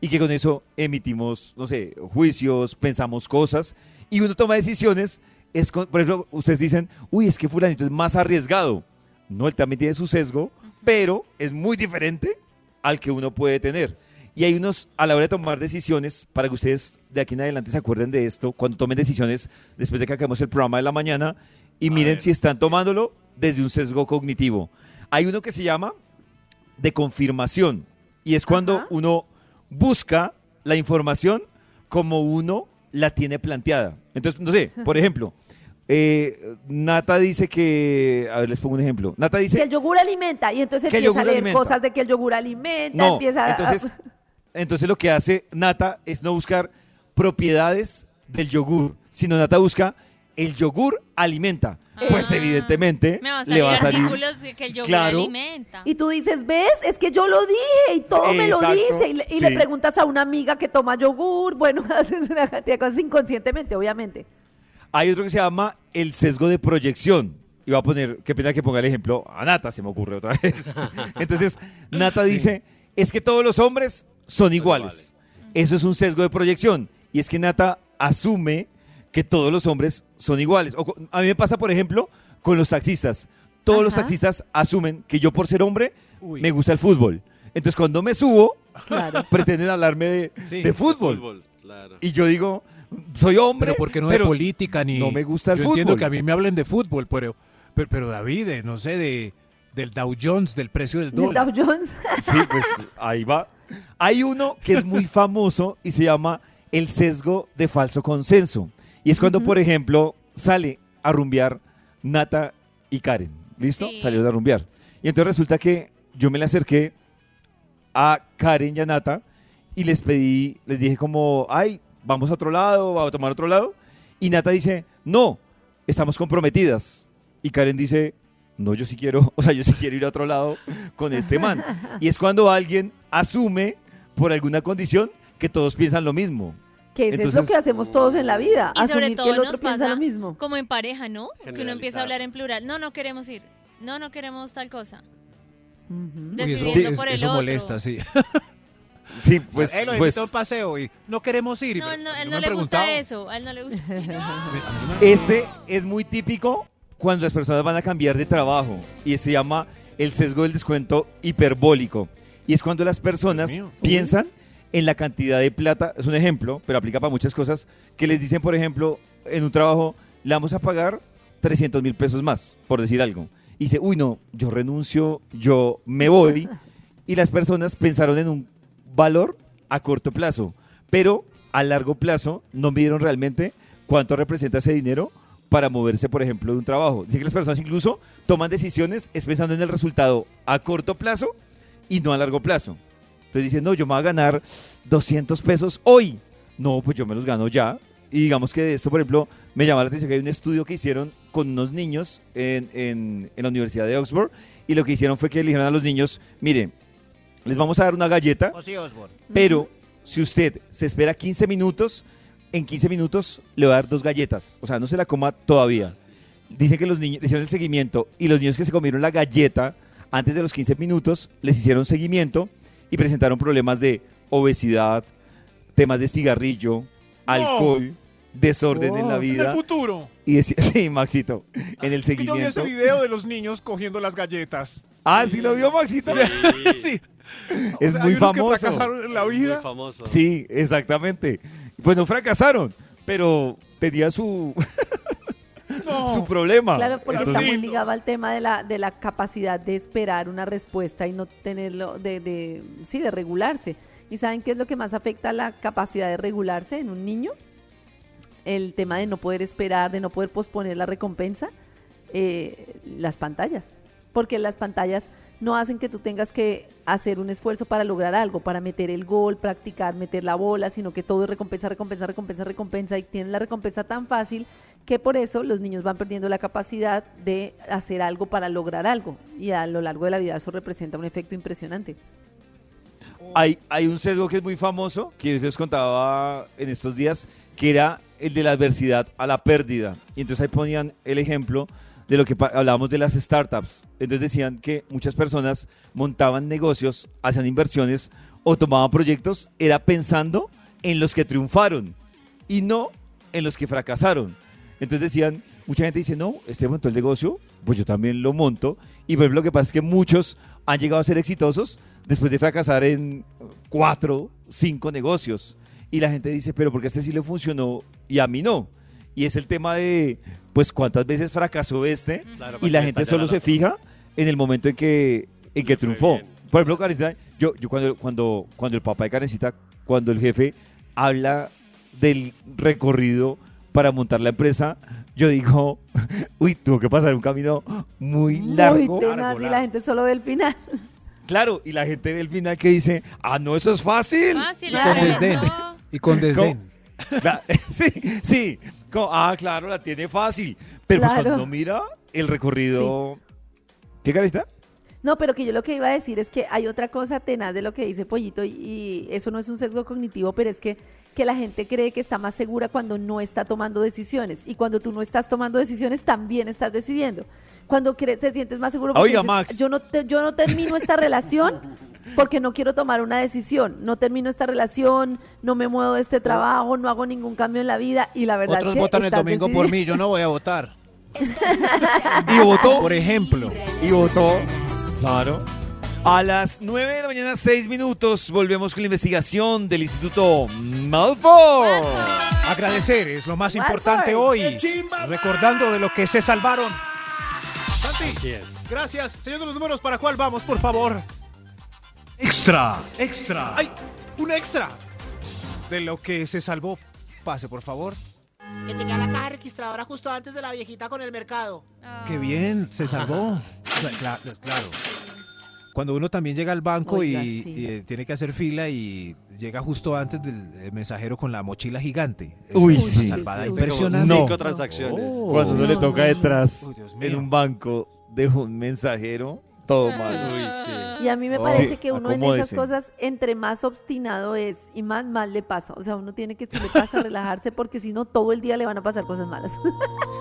y que con eso emitimos, no sé, juicios, pensamos cosas y uno toma decisiones. Es con- por ejemplo, ustedes dicen, uy, es que fulanito es más arriesgado. No, él también tiene su sesgo, pero es muy diferente al que uno puede tener. Y hay unos, a la hora de tomar decisiones, para que ustedes de aquí en adelante se acuerden de esto, cuando tomen decisiones después de que acabemos el programa de la mañana, y miren si están tomándolo desde un sesgo cognitivo. Hay uno que se llama de confirmación, y es cuando uno busca la información como uno la tiene planteada. Entonces, no sé, por ejemplo, eh, Nata dice que, a ver, les pongo un ejemplo. Nata Que dice, el yogur alimenta y entonces Que empieza a leer alimenta. cosas de que el yogur alimenta, No, empieza a- entonces, entonces lo que hace Nata es no buscar propiedades del yogur, sino Nata busca el yogur alimenta. Pues Ah. evidentemente Me van a le salir va a salir. artículos que el yogur Claro. alimenta. Y tú dices, ¿ves? Es que yo lo dije y todo me lo dice. Y, le, y sí. le preguntas a una amiga que toma yogur. Bueno, haces una cantidad de cosas inconscientemente, obviamente. Hay otro que se llama el sesgo de proyección. Y voy a poner, qué pena que ponga el ejemplo, a Nata se me ocurre otra vez. Entonces, Nata dice, es que todos los hombres son iguales. Eso es un sesgo de proyección. Y es que Nata asume que todos los hombres son iguales. O a mí me pasa, por ejemplo, con los taxistas. Todos los taxistas asumen que yo por ser hombre Uy. me gusta el fútbol. Entonces, cuando me subo, Claro. pretenden hablarme de, Sí, de fútbol. Fútbol, claro. Y yo digo, soy hombre. Pero porque no pero de política ni... no me gusta el Yo entiendo fútbol. que a mí me hablen de fútbol, pero, pero, pero David, eh, no sé, de, del Dow Jones, del precio del De dólar. Dow Jones. Sí, pues ahí va. Hay uno que es muy famoso y se llama el sesgo de falso consenso. Y es cuando, por ejemplo, sale a rumbear Nata y Karen. ¿Listo? Sí. Salieron a rumbear. Y entonces resulta que yo me le acerqué a Karen y a Nata y les pedí, les dije como, ay, vamos a otro lado, vamos a tomar otro lado. Y Nata dice, no, estamos comprometidas. Y Karen dice, no, yo sí quiero, o sea, yo sí quiero ir a otro lado con este man. Y es cuando alguien asume por alguna condición que todos piensan lo mismo. Que eso es lo Entonces- que hacemos todos en la vida. Y sobre asumir todo que el otro nos piensa pasa lo mismo. como en pareja, ¿no? Que uno empieza a hablar en plural. No, no queremos ir. No, no queremos tal cosa. Ujú. Uy, eso, Decidiendo es- por el eso otro. molesta, sí. Sí, pues, Él lo pues invitó a un paseo y no queremos ir. No, él no, ¿por qué él no han le gusta eso. A él no le gusta. este es muy típico cuando las personas van a cambiar de trabajo y se llama el sesgo del descuento hiperbólico. Y es cuando las personas piensan en la cantidad de plata, es un ejemplo, pero aplica para muchas cosas, que les dicen, por ejemplo, en un trabajo, le vamos a pagar 300 mil pesos más, por decir algo. Y dice, uy, no, yo renuncio, yo me voy. Y las personas pensaron en un valor a corto plazo, pero a largo plazo no midieron realmente cuánto representa ese dinero para moverse, por ejemplo, de un trabajo. Dice que las personas incluso toman decisiones es pensando en el resultado a corto plazo y no a largo plazo. Entonces dicen, no, yo me voy a ganar 200 pesos hoy. No, pues yo me los gano ya. Y digamos que de esto, por ejemplo, me llama la atención que hay un estudio que hicieron con unos niños en, en- en la Universidad de Oxford y lo que hicieron fue que le dijeron a los niños, mire, les vamos a dar una galleta, pero si usted se espera 15 minutos, en 15 minutos le va a dar dos galletas. O sea, no se la coma todavía. Dicen que los niños hicieron el seguimiento y los niños que se comieron la galleta antes de los 15 minutos les hicieron seguimiento y presentaron problemas de obesidad, temas de cigarrillo, alcohol, desorden en la En el vida. futuro. Y decía, sí, Maxito, en el que yo vi ese seguimiento. video de los niños cogiendo las galletas. Ah, sí lo vio Maxito. sí. Es O sea, muy hay unos que famoso. fracasaron en la vida. famoso. Sí, exactamente. Pues no fracasaron, pero tenía su, su problema. Claro, porque Entonces- está muy ligado al tema de la, de la capacidad de esperar una respuesta y no tenerlo, de, de, sí, de regularse. ¿Y saben qué es lo que más afecta a la capacidad de regularse en un niño? El tema de no poder esperar, de no poder posponer la recompensa, eh, las pantallas. Porque las pantallas no hacen que tú tengas que hacer un esfuerzo para lograr algo, para meter el gol, practicar, meter la bola, sino que todo es recompensa, recompensa, recompensa, recompensa y tienen la recompensa tan fácil que por eso los niños van perdiendo la capacidad de hacer algo para lograr algo. Y a lo largo de la vida eso representa un efecto impresionante. Hay, hay un sesgo que es muy famoso, que yo les contaba en estos días, que era el de la adversidad a la pérdida. Y entonces ahí ponían el ejemplo de lo que hablábamos de las startups. Entonces decían que muchas personas montaban negocios, hacían inversiones o tomaban proyectos, era pensando en los que triunfaron y no en los que fracasaron. Entonces decían, mucha gente dice, no, este montó el negocio, pues yo también lo monto. Y por ejemplo, lo que pasa es que muchos han llegado a ser exitosos después de fracasar en cuatro, cinco negocios. Y la gente dice, pero porque este sí le funcionó y a mí no. Y es el tema de, pues, cuántas veces fracasó este Claro, y la gente solo la se fija en el momento en que, en que triunfó. Por ejemplo, Karencita, yo, yo cuando, cuando, cuando el papá de Karencita, cuando el jefe habla del recorrido para montar la empresa, yo digo, uy, tuvo que pasar un camino muy largo. Muy tenaz y la gente solo ve el final. Claro, y la gente ve el final que dice, ah, no, eso es fácil. Fácil, Y con claro. desdén. Y con desdén. Sí, sí. Ah, claro, la tiene fácil. Pero pues Claro. cuando uno mira el recorrido... ¿Qué carista? No, pero que yo lo que iba a decir es que hay otra cosa tenaz de lo que dice Pollito y, y eso no es un sesgo cognitivo, pero es que, que la gente cree que está más segura cuando no está tomando decisiones y cuando tú no estás tomando decisiones también estás decidiendo. Cuando crees, te sientes más seguro porque Oiga, dices, Max. yo no te- yo no termino esta relación porque no quiero tomar una decisión, no termino esta relación, no me muevo de este trabajo, no hago ningún cambio en la vida y la verdad Otros es que votan el domingo por mí, yo no voy a votar. Y votó. Por ejemplo. Y votó. Claro. A las 9 de la mañana, 6 minutos, volvemos con la investigación del Instituto Malfoy. Agradecer es lo más importante hoy. Recordando de lo que se salvaron. Santi, gracias. Señor de los números, ¿para cuál vamos, por favor? Extra, extra. ¡Ay! Un extra. De lo que se salvó. Pase, por favor. Que llegué a la caja registradora justo antes de la viejita con el mercado. Ah. Qué bien, se salvó. Cla- cla- claro. Cuando uno también llega al banco Oiga, y, sí. y, eh, tiene que hacer fila y llega justo antes del eh, mensajero con la mochila gigante. Es Uy, una sí. salvada Sí, sí. impresionante. No. Cinco transacciones. Cuando no le toca no. detrás en un banco de un mensajero, todo mal. Uy, sí. Y a mí me Oh. parece Sí, que uno en esas cosas, entre más obstinado es y más mal le pasa. O sea, uno tiene que, si le pasa, relajarse porque si no, todo el día le van a pasar cosas malas.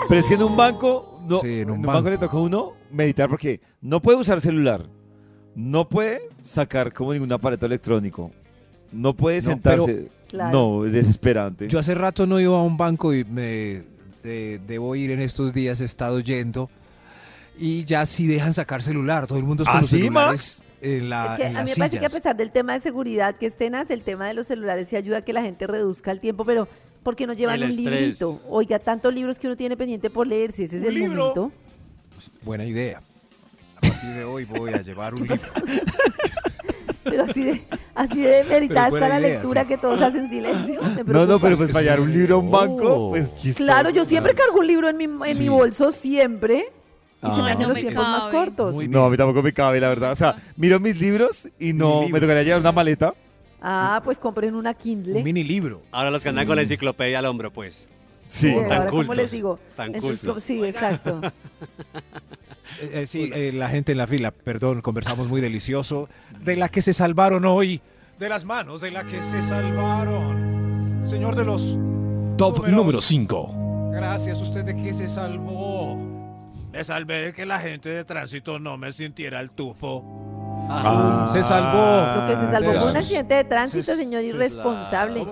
Pero es que en un banco, no, Sí, en en un un banco. banco. le toca a uno meditar porque no puede usar celular, no puede sacar como ningún aparato electrónico, no puede No, sentarse. Claro. No, es desesperante. Yo hace rato no iba a un banco y me debo ir en estos días, he estado yendo. Y ya sí dejan sacar celular, todo el mundo es con ¿Ah, celulares en, la, es que a mí me parece que a pesar del tema de seguridad que es tenaz, el tema de los celulares sí ayuda a que la gente reduzca el tiempo, pero ¿por qué no llevan El un estrés. librito? Oiga, tantos libros que uno tiene pendiente por leer, si ese es el libro. momento. Pues, buena idea. Partir de hoy voy a llevar un libro. Pero así de, así de meritada está la idea, lectura sí. que todos hacen silencio. no, no, pero pues Es fallar un libro a un banco, Oh. pues chistoso. Claro, yo siempre Claro. cargo un libro en mi, en Sí. mi bolso, siempre. Y se me Ah. hacen No los me tiempos más cabe. cortos. Muy No, a mí tampoco me cabe, la verdad. O sea, miro mis libros y no, Mi me libro. tocaría llevar una maleta. Ah, pues compren una Kindle. Un mini libro. Ahora los que andan con la enciclopedia al hombro, pues. Sí. Sí, Tan ahora, ¿cómo cultos, les digo? tan cultos. sí, exacto. Eh, eh, sí, eh, la gente en la fila, perdón, conversamos muy delicioso. De la que se salvaron hoy. De las manos de la que se salvaron. Señor de los... Top Números. número 5. Gracias, ¿usted de qué se salvó? Me salvé de que la gente de tránsito no me sintiera el tufo. Ah. Se salvó. Lo que se salvó fue un accidente de tránsito, Se- señor se- irresponsable.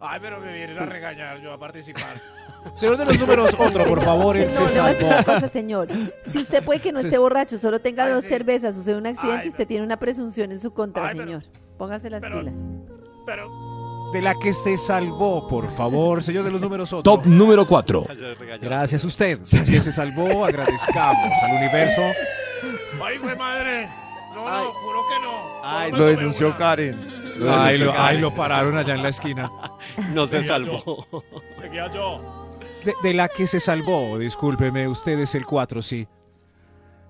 Ay, pero me vienes a regañar yo a participar. Señor de los números, otro, por favor, él No, se una salvó. cosa, señor. Si usted puede que no esté borracho, solo tenga Ay, dos sí. cervezas, sucede un accidente, Ay, usted tiene una presunción en su contra, Ay, pero- señor. Póngase las pero- pilas. Pero De la que se salvó, por favor, señor de los números, otro. Top número 4. Gracias a usted. Que se salvó, agradezcamos al universo. Ay, fue madre. No, no, juro que no. Ay, Lo denunció una. Karen. Ay lo, ay, lo pararon allá en la esquina. No se Seguía salvó. Seguía yo. De, de la que se salvó, discúlpeme, usted es el 4, sí.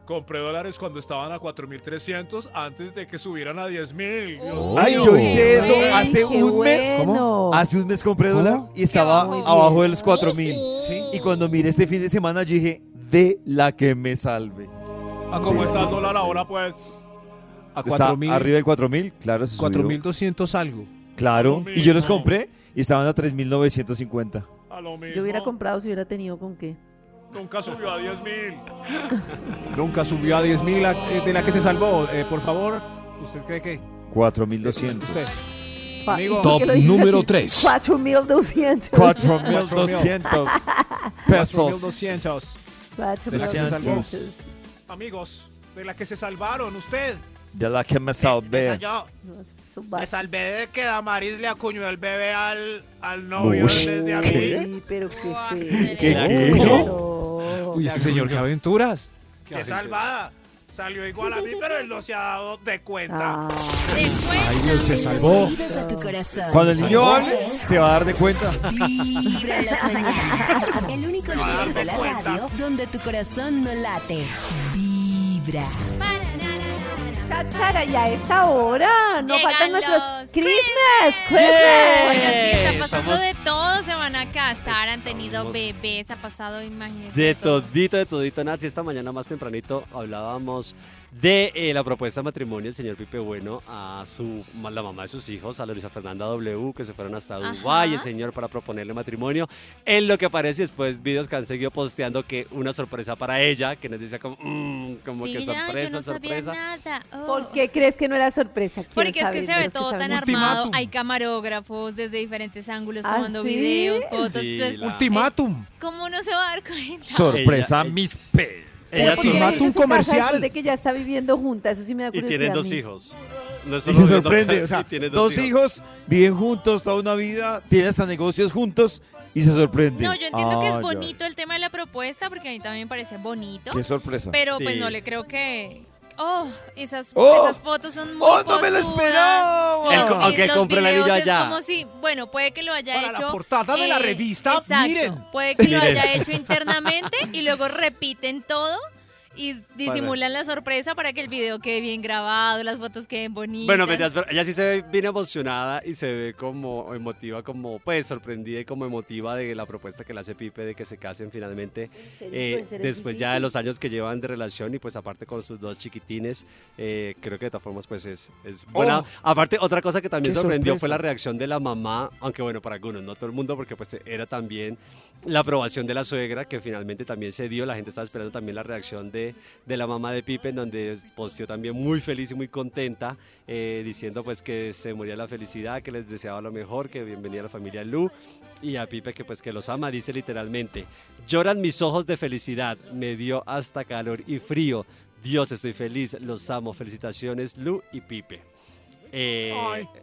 compré dólares cuando estaban a 4.300 antes de que subieran a 10.000. Dios Oh. Ay, yo hice eso Ey, hace un mes. bueno. Hace un mes compré ¿Cómo? dólar y estaba abajo de los 4 mil. Sí. Y cuando miré este fin de semana, yo dije, de la que me salve. ¿A cómo está el dólar ahora, pues? A Está 4 mil. arriba del 4 mil, claro. se subió. 4.200 algo. Claro. Y yo los compré y estaban a 3.950. A lo mismo. Yo hubiera comprado si hubiera tenido con qué. Nunca subió a 10.000. Nunca subió a 10 mil. de la que se salvó, eh, por favor. ¿Usted cree que? 4.200. Usted. Amigo. ¿y por qué Top número así? 3. 4.200 4.200. pesos. 4.200. Cuatro De la que se mil salvó. doscientos. Amigos, de la que se salvaron, usted. De la que me Esa salvé. Me salvé de que Damaris le acuñó el bebé al, al novio Uy, desde a mí. pero qué sé. ¿Qué, qué? Uy, este señor, qué aventuras. Qué salvada. Salió igual a mí, pero él no se ha dado de cuenta. Ah, De Ay, cuenta. no se salvó. Oídos a tu corazón. Cuando el niño hable, se va a dar de cuenta. Vibra en las mañanas. El único show de la cuenta. radio donde tu corazón no late. Vibra. Cháchara, y a esta hora no Llegan faltan nuestros los Christmas, Oiga, Christmas. sí, está pasando estamos- de todo, se van a casar, han tenido Estamos- bebés, ha pasado, imagínense. De todo. todito, de todito, Nazi. Esta mañana más tempranito hablábamos de eh, la propuesta de matrimonio del señor Pipe Bueno a su la mamá de sus hijos, a Lorisa Fernanda W, que se fueron hasta Ajá. Dubái, el señor para proponerle matrimonio. En lo que aparece después videos que han seguido posteando que una sorpresa para ella, que nos dice como, mm, como Sí, que sorpresa, yo no sabía sorpresa. nada. Oh. ¿Por qué crees que no era sorpresa? Quiero Porque es que saber, se ve todo tan Ultimátum. armado, hay camarógrafos desde diferentes ángulos ¿Ah, tomando sí? videos, fotos. Sí, entonces, la- Ultimátum. ¿cómo no se va a dar cuenta? Sorpresa, Ella- mis pe. Ella ¿por qué sí- la Ultimátum gente se casa comercial. de que ya está viviendo junta, eso sí me da y curiosidad. tienen a dos hijos. No Y se sorprende, o sea, y tienen dos hijos viven juntos toda una vida, tienen hasta negocios juntos y se sorprende. No, yo entiendo que Ah, es ya. bonito el tema de la propuesta, porque a mí también me parece bonito. Qué sorpresa. Pero pues no le creo que. Oh, esas, Oh. esas fotos son muy ¡Oh, no me lo posudas. esperaba! El- Los aunque vi- los compre el anillo videos es allá. como si, bueno, puede que lo haya Para la hecho. eh, portada de la revista, exacto, miren. Puede que lo Miren. haya hecho internamente y luego repiten todo y disimulan la sorpresa para que el video quede bien grabado, las fotos queden bonitas. Bueno, mentiras, pero ella sí se ve bien emocionada y se ve como emotiva, como pues sorprendida y como emotiva de la propuesta que le hace Pipe de que se casen finalmente eh, ¿En serio es después ya de los años que llevan de relación y pues aparte con sus dos chiquitines, eh, creo que de todas formas pues es, es buena. Oh. aparte otra cosa que también sorprendió sorpresa. fue la reacción de la mamá, aunque bueno, para algunos, no todo el mundo porque pues era también la aprobación de la suegra que finalmente también se dio, la gente estaba esperando también la reacción de, de la mamá de Pipe en donde posteó también muy feliz y muy contenta eh, diciendo pues que se moría la felicidad, que les deseaba lo mejor, que bienvenida a la familia Lu y a Pipe que pues que los ama, dice literalmente, lloran mis ojos de felicidad, me dio hasta calor y frío, Dios estoy feliz, los amo, felicitaciones Lu y Pipe. Eh,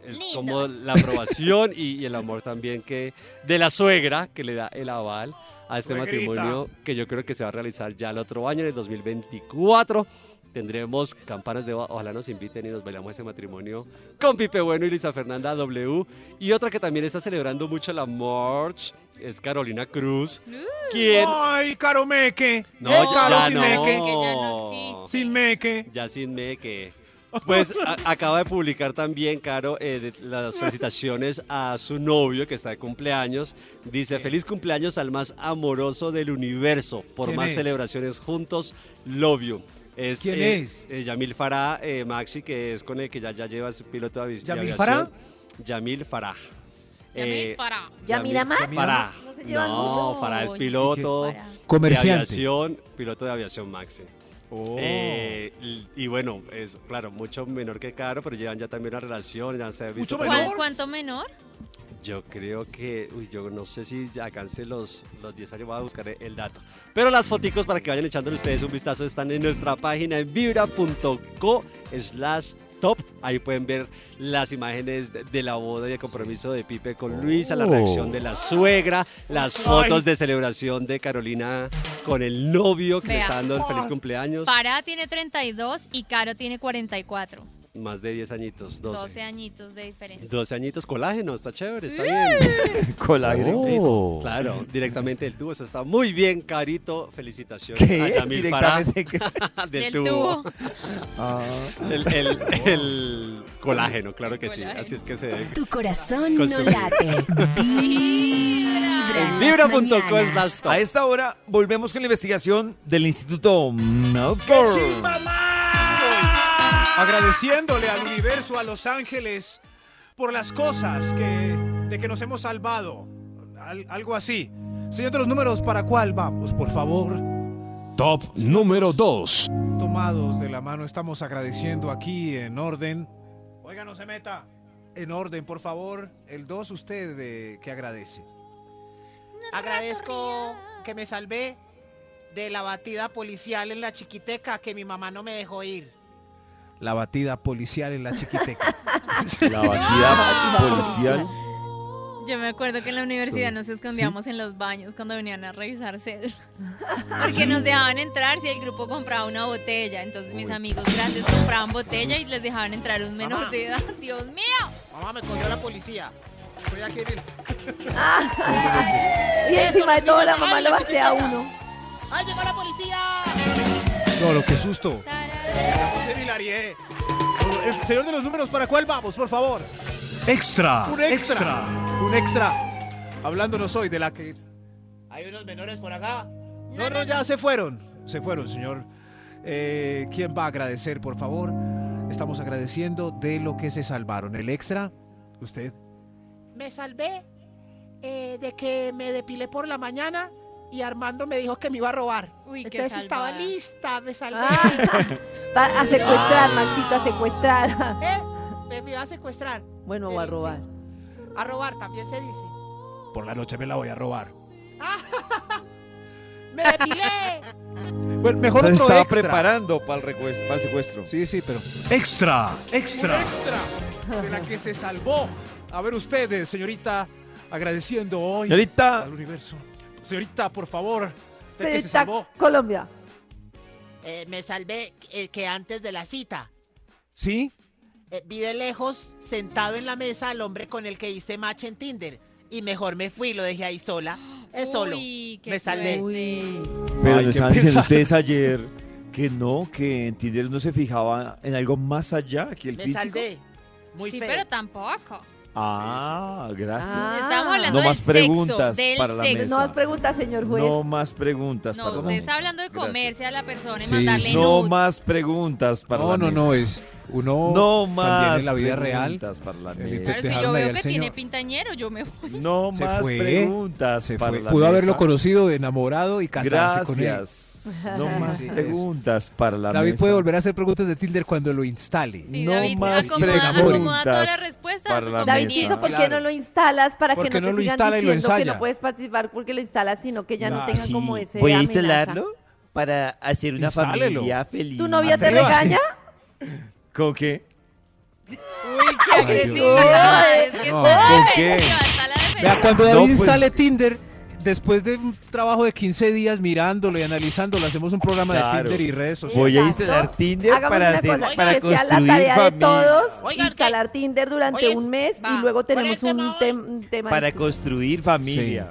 es como la aprobación y, y el amor también que de la suegra que le da el aval a este matrimonio que yo creo que se va a realizar ya el otro año, en el 2024. Tendremos campanas de. Ojalá nos inviten y nos bailamos ese matrimonio con Pipe Bueno y Lisa Fernanda W. Y otra que también está celebrando mucho la March es Carolina Cruz. ¿Quién? Ay, Caro Meque. No, ya, Caro ya sin no. Meque. Que ya no existe. Sin Meque. Ya sin me que. Pues a- acaba de publicar también, Caro, eh, las felicitaciones a su novio que está de cumpleaños. Dice, feliz cumpleaños al más amoroso del universo. Por ¿Quién más es? celebraciones juntos, love you. Es, ¿Quién eh, es? eh, Yamil Farah, eh, Maxi, que es con el que ya, ya lleva su piloto de, avi- de ¿Yamil aviación. Farah? Yamil Farah. Yamil Farah. ¿Yamil Farah? ¿No se llevan No, mucho? Farah es piloto Farah. de Comerciante. aviación, piloto de aviación Maxi. Oh. Eh, y, bueno, es claro, mucho menor que Caro, pero llevan ya también una relación, ya se ha visto. Mucho pero ¿Cuál- ¿Cuánto menor? Yo creo que, uy, yo no sé si alcance los, los 10 años, voy a buscar el dato. Pero las foticos para que vayan echándole ustedes un vistazo están en nuestra página en vibra.co slash top. Ahí pueden ver las imágenes de, de la boda y el compromiso de Pipe con Luisa, la Oh. reacción de la suegra, las fotos de celebración de Carolina con el novio que le está dando el feliz cumpleaños. Pará tiene 32 y Caro tiene 44. Más de 10 añitos, 12. 12 añitos de diferencia. 12 añitos, colágeno, está chévere, está bien. Colágeno. Oh. Claro, directamente del tubo, eso está muy bien, Carito. Felicitaciones ¿Qué? a Yamil Farah Directamente. del, Del tubo. tubo. Ah. El, el- el colágeno, claro que sí, así es que se debe. Tu corazón no late. Vibra. en Vibra.co. A esta hora volvemos con la investigación del Instituto Melbourne. Agradeciéndole al universo, a los ángeles, por las cosas que, de que nos hemos salvado. Al- algo así. Señor de los números, ¿para cuál vamos, por favor? Top número 2. Tomados de la mano, estamos agradeciendo aquí en orden. Oiga, no se meta. En orden, por favor. El 2, usted eh, que agradece. Agradezco que me salvé de la batida policial en la chiquiteca que mi mamá no me dejó ir. La batida policial en la chiquiteca. La batida policial. Yo me acuerdo que en la universidad nos escondíamos en los baños cuando venían a revisar cédulas. Porque nos dejaban entrar si el grupo compraba una botella. Entonces mis amigos grandes compraban botella y les dejaban entrar un menor Mamá. de edad. Dios mío. Mamá me cogió la policía. Estoy aquí. Y encima de todo la mamá lo hace a uno. ¡Ay, llegó la policía! No, lo que susto. Tarara. José Vilarié. Eh, Señor de los números, ¿para cuál vamos, por favor? Extra. Un extra. Un extra. Hablándonos hoy de la que. Hay unos menores por acá. No, no, ya se fueron. Se fueron, señor. Eh, ¿Quién va a agradecer, por favor? Estamos agradeciendo de lo que se salvaron. El extra, usted. Me salvé eh, de que me depilé por la mañana y Armando me dijo que me iba a robar. Uy, qué Entonces estaba lista, me salvé. Ah, a secuestrar, Maxito, a secuestrar. ¿Eh? Me, me iba a secuestrar. Bueno, o a Eh, robar. sí. A robar también se dice. Por la noche me la voy a robar. ¡Me depilé! Bueno, mejor otro estaba extra. preparando para el, para el secuestro. Sí, sí, pero. Extra. Extra. extra de la que se salvó. A ver ustedes, señorita, agradeciendo hoy Señorita, al universo. Señorita, por favor, de que se Señorita salvó. Colombia. Eh, me salvé eh, que antes de la cita. ¿Sí? eh, vi de lejos, sentado en la mesa, al hombre con el que hice match en Tinder. Y mejor me fui, lo dejé ahí sola. Es solo. Uy, Me salvé. pero Ay, estaban diciendo ustedes ayer que no, que en Tinder no se fijaba en algo más allá que el Me físico. salvé. Muy Sí, feo. pero tampoco. Ah, gracias. Ah. Estamos hablando No del más preguntas sexo, del para la sexo. mesa. No más preguntas, señor juez. No más preguntas No, para la usted mesa. está hablando de Gracias. comerse a la persona y Sí, mandarle No nudes. más preguntas para No, la no, mesa. no, es uno No más en la vida real. preguntas para la El mesa. intento- Claro, si yo veo que señor. tiene pintañero, yo me voy. No Se más fue, preguntas Se para fue. la Pudo haberlo conocido enamorado y casarse con él. No Sí, más sí, es. preguntas para la David mesa. puede volver a hacer preguntas de Tinder cuando lo instale. Sí, No David más acomoda, preguntas acomoda todas las respuestas para la mesa. ¿por qué Claro. no lo instalas para ¿Por que qué no no te lo sigan instala y lo diciendo que no puedes participar porque lo instalas, sino que ya no Nah, tengan Sí, como ese Voy a instalarlo para hacer una Instálelo. familia feliz. ¿Tu novia te regaña? ¿Con qué? Uy, qué Ay, agresividad. Es que No, ¿con qué? Vea, cuando No, David pues- instale Tinder, después de un trabajo de 15 días mirándolo y analizándolo, hacemos un programa Claro. de Tinder y redes sociales. Voy a instalar Tinder Hagamos para, hacer, cosa, para que sea la construir tarea de familia. todos, Oigan, instalar Tinder durante Oye, un mes va. y luego ¿Cuál tenemos un, hoy? tem- un tema Para construir familia.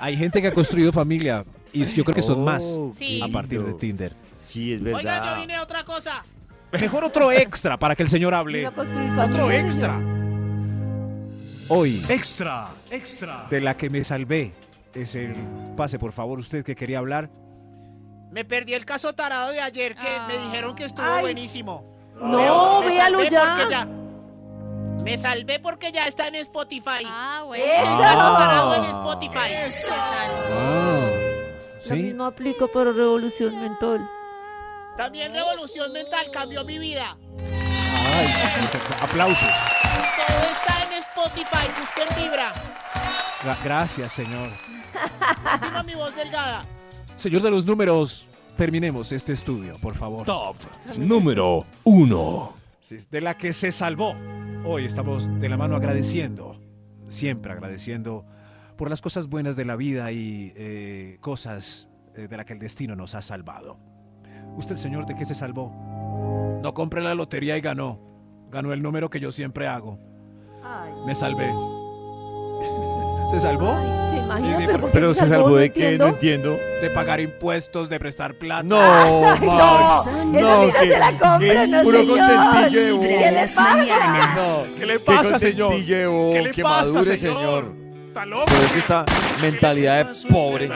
Hay gente que ha construido familia y yo creo que son más Oh, Sí. a partir de. Tinder. Sí, es Oiga, yo verdad. vine a otra cosa. Mejor otro extra para que el señor hable. Vino a construir Otro familia, extra. Hoy, Extra. Extra. de la que me salvé, es el... Pase, por favor, usted que quería hablar. Me perdí el caso tarado de ayer que Ah. me dijeron que estuvo Ay. buenísimo. No, Me véalo salvé ya. porque ya. Me salvé porque ya está en Spotify. Ah, bueno. Eso. Caso tarado en Ah. Spotify. Se salvó. Lo ¿Sí? mismo aplica para Revolución Mental. También Revolución Mental cambió mi vida. Ay, sí, aplausos. Todo está en Spotify, busquen Vibra. Gra- gracias, señor. Lástima mi voz delgada. Señor de los números, terminemos este estudio, por favor. Top número 1. Sí, de la que se salvó. Hoy estamos de la mano agradeciendo, siempre agradeciendo por las cosas buenas de la vida y eh, cosas eh, de las que el destino nos ha salvado. ¿Usted, señor, de qué se salvó? No compré la lotería y ganó. Ganó el número que yo siempre hago. Ay, Me salvé. ¿Se salvó? ¿Se imagina? Sí, sí, ¿Pero, se salvó No de qué, no entiendo. De pagar impuestos, de prestar plata. No, Ay, Max. no, no, esa sí no se la compre, qué no, puro señor. contentillo. Vibra ¿Qué en le las pasa? mañanas. No, ¿Qué le qué pasa, señor? contentillo, ¿Qué le que pasa, madure, señor? señor. ¿Está loco? Pero es que esta mentalidad de pobre.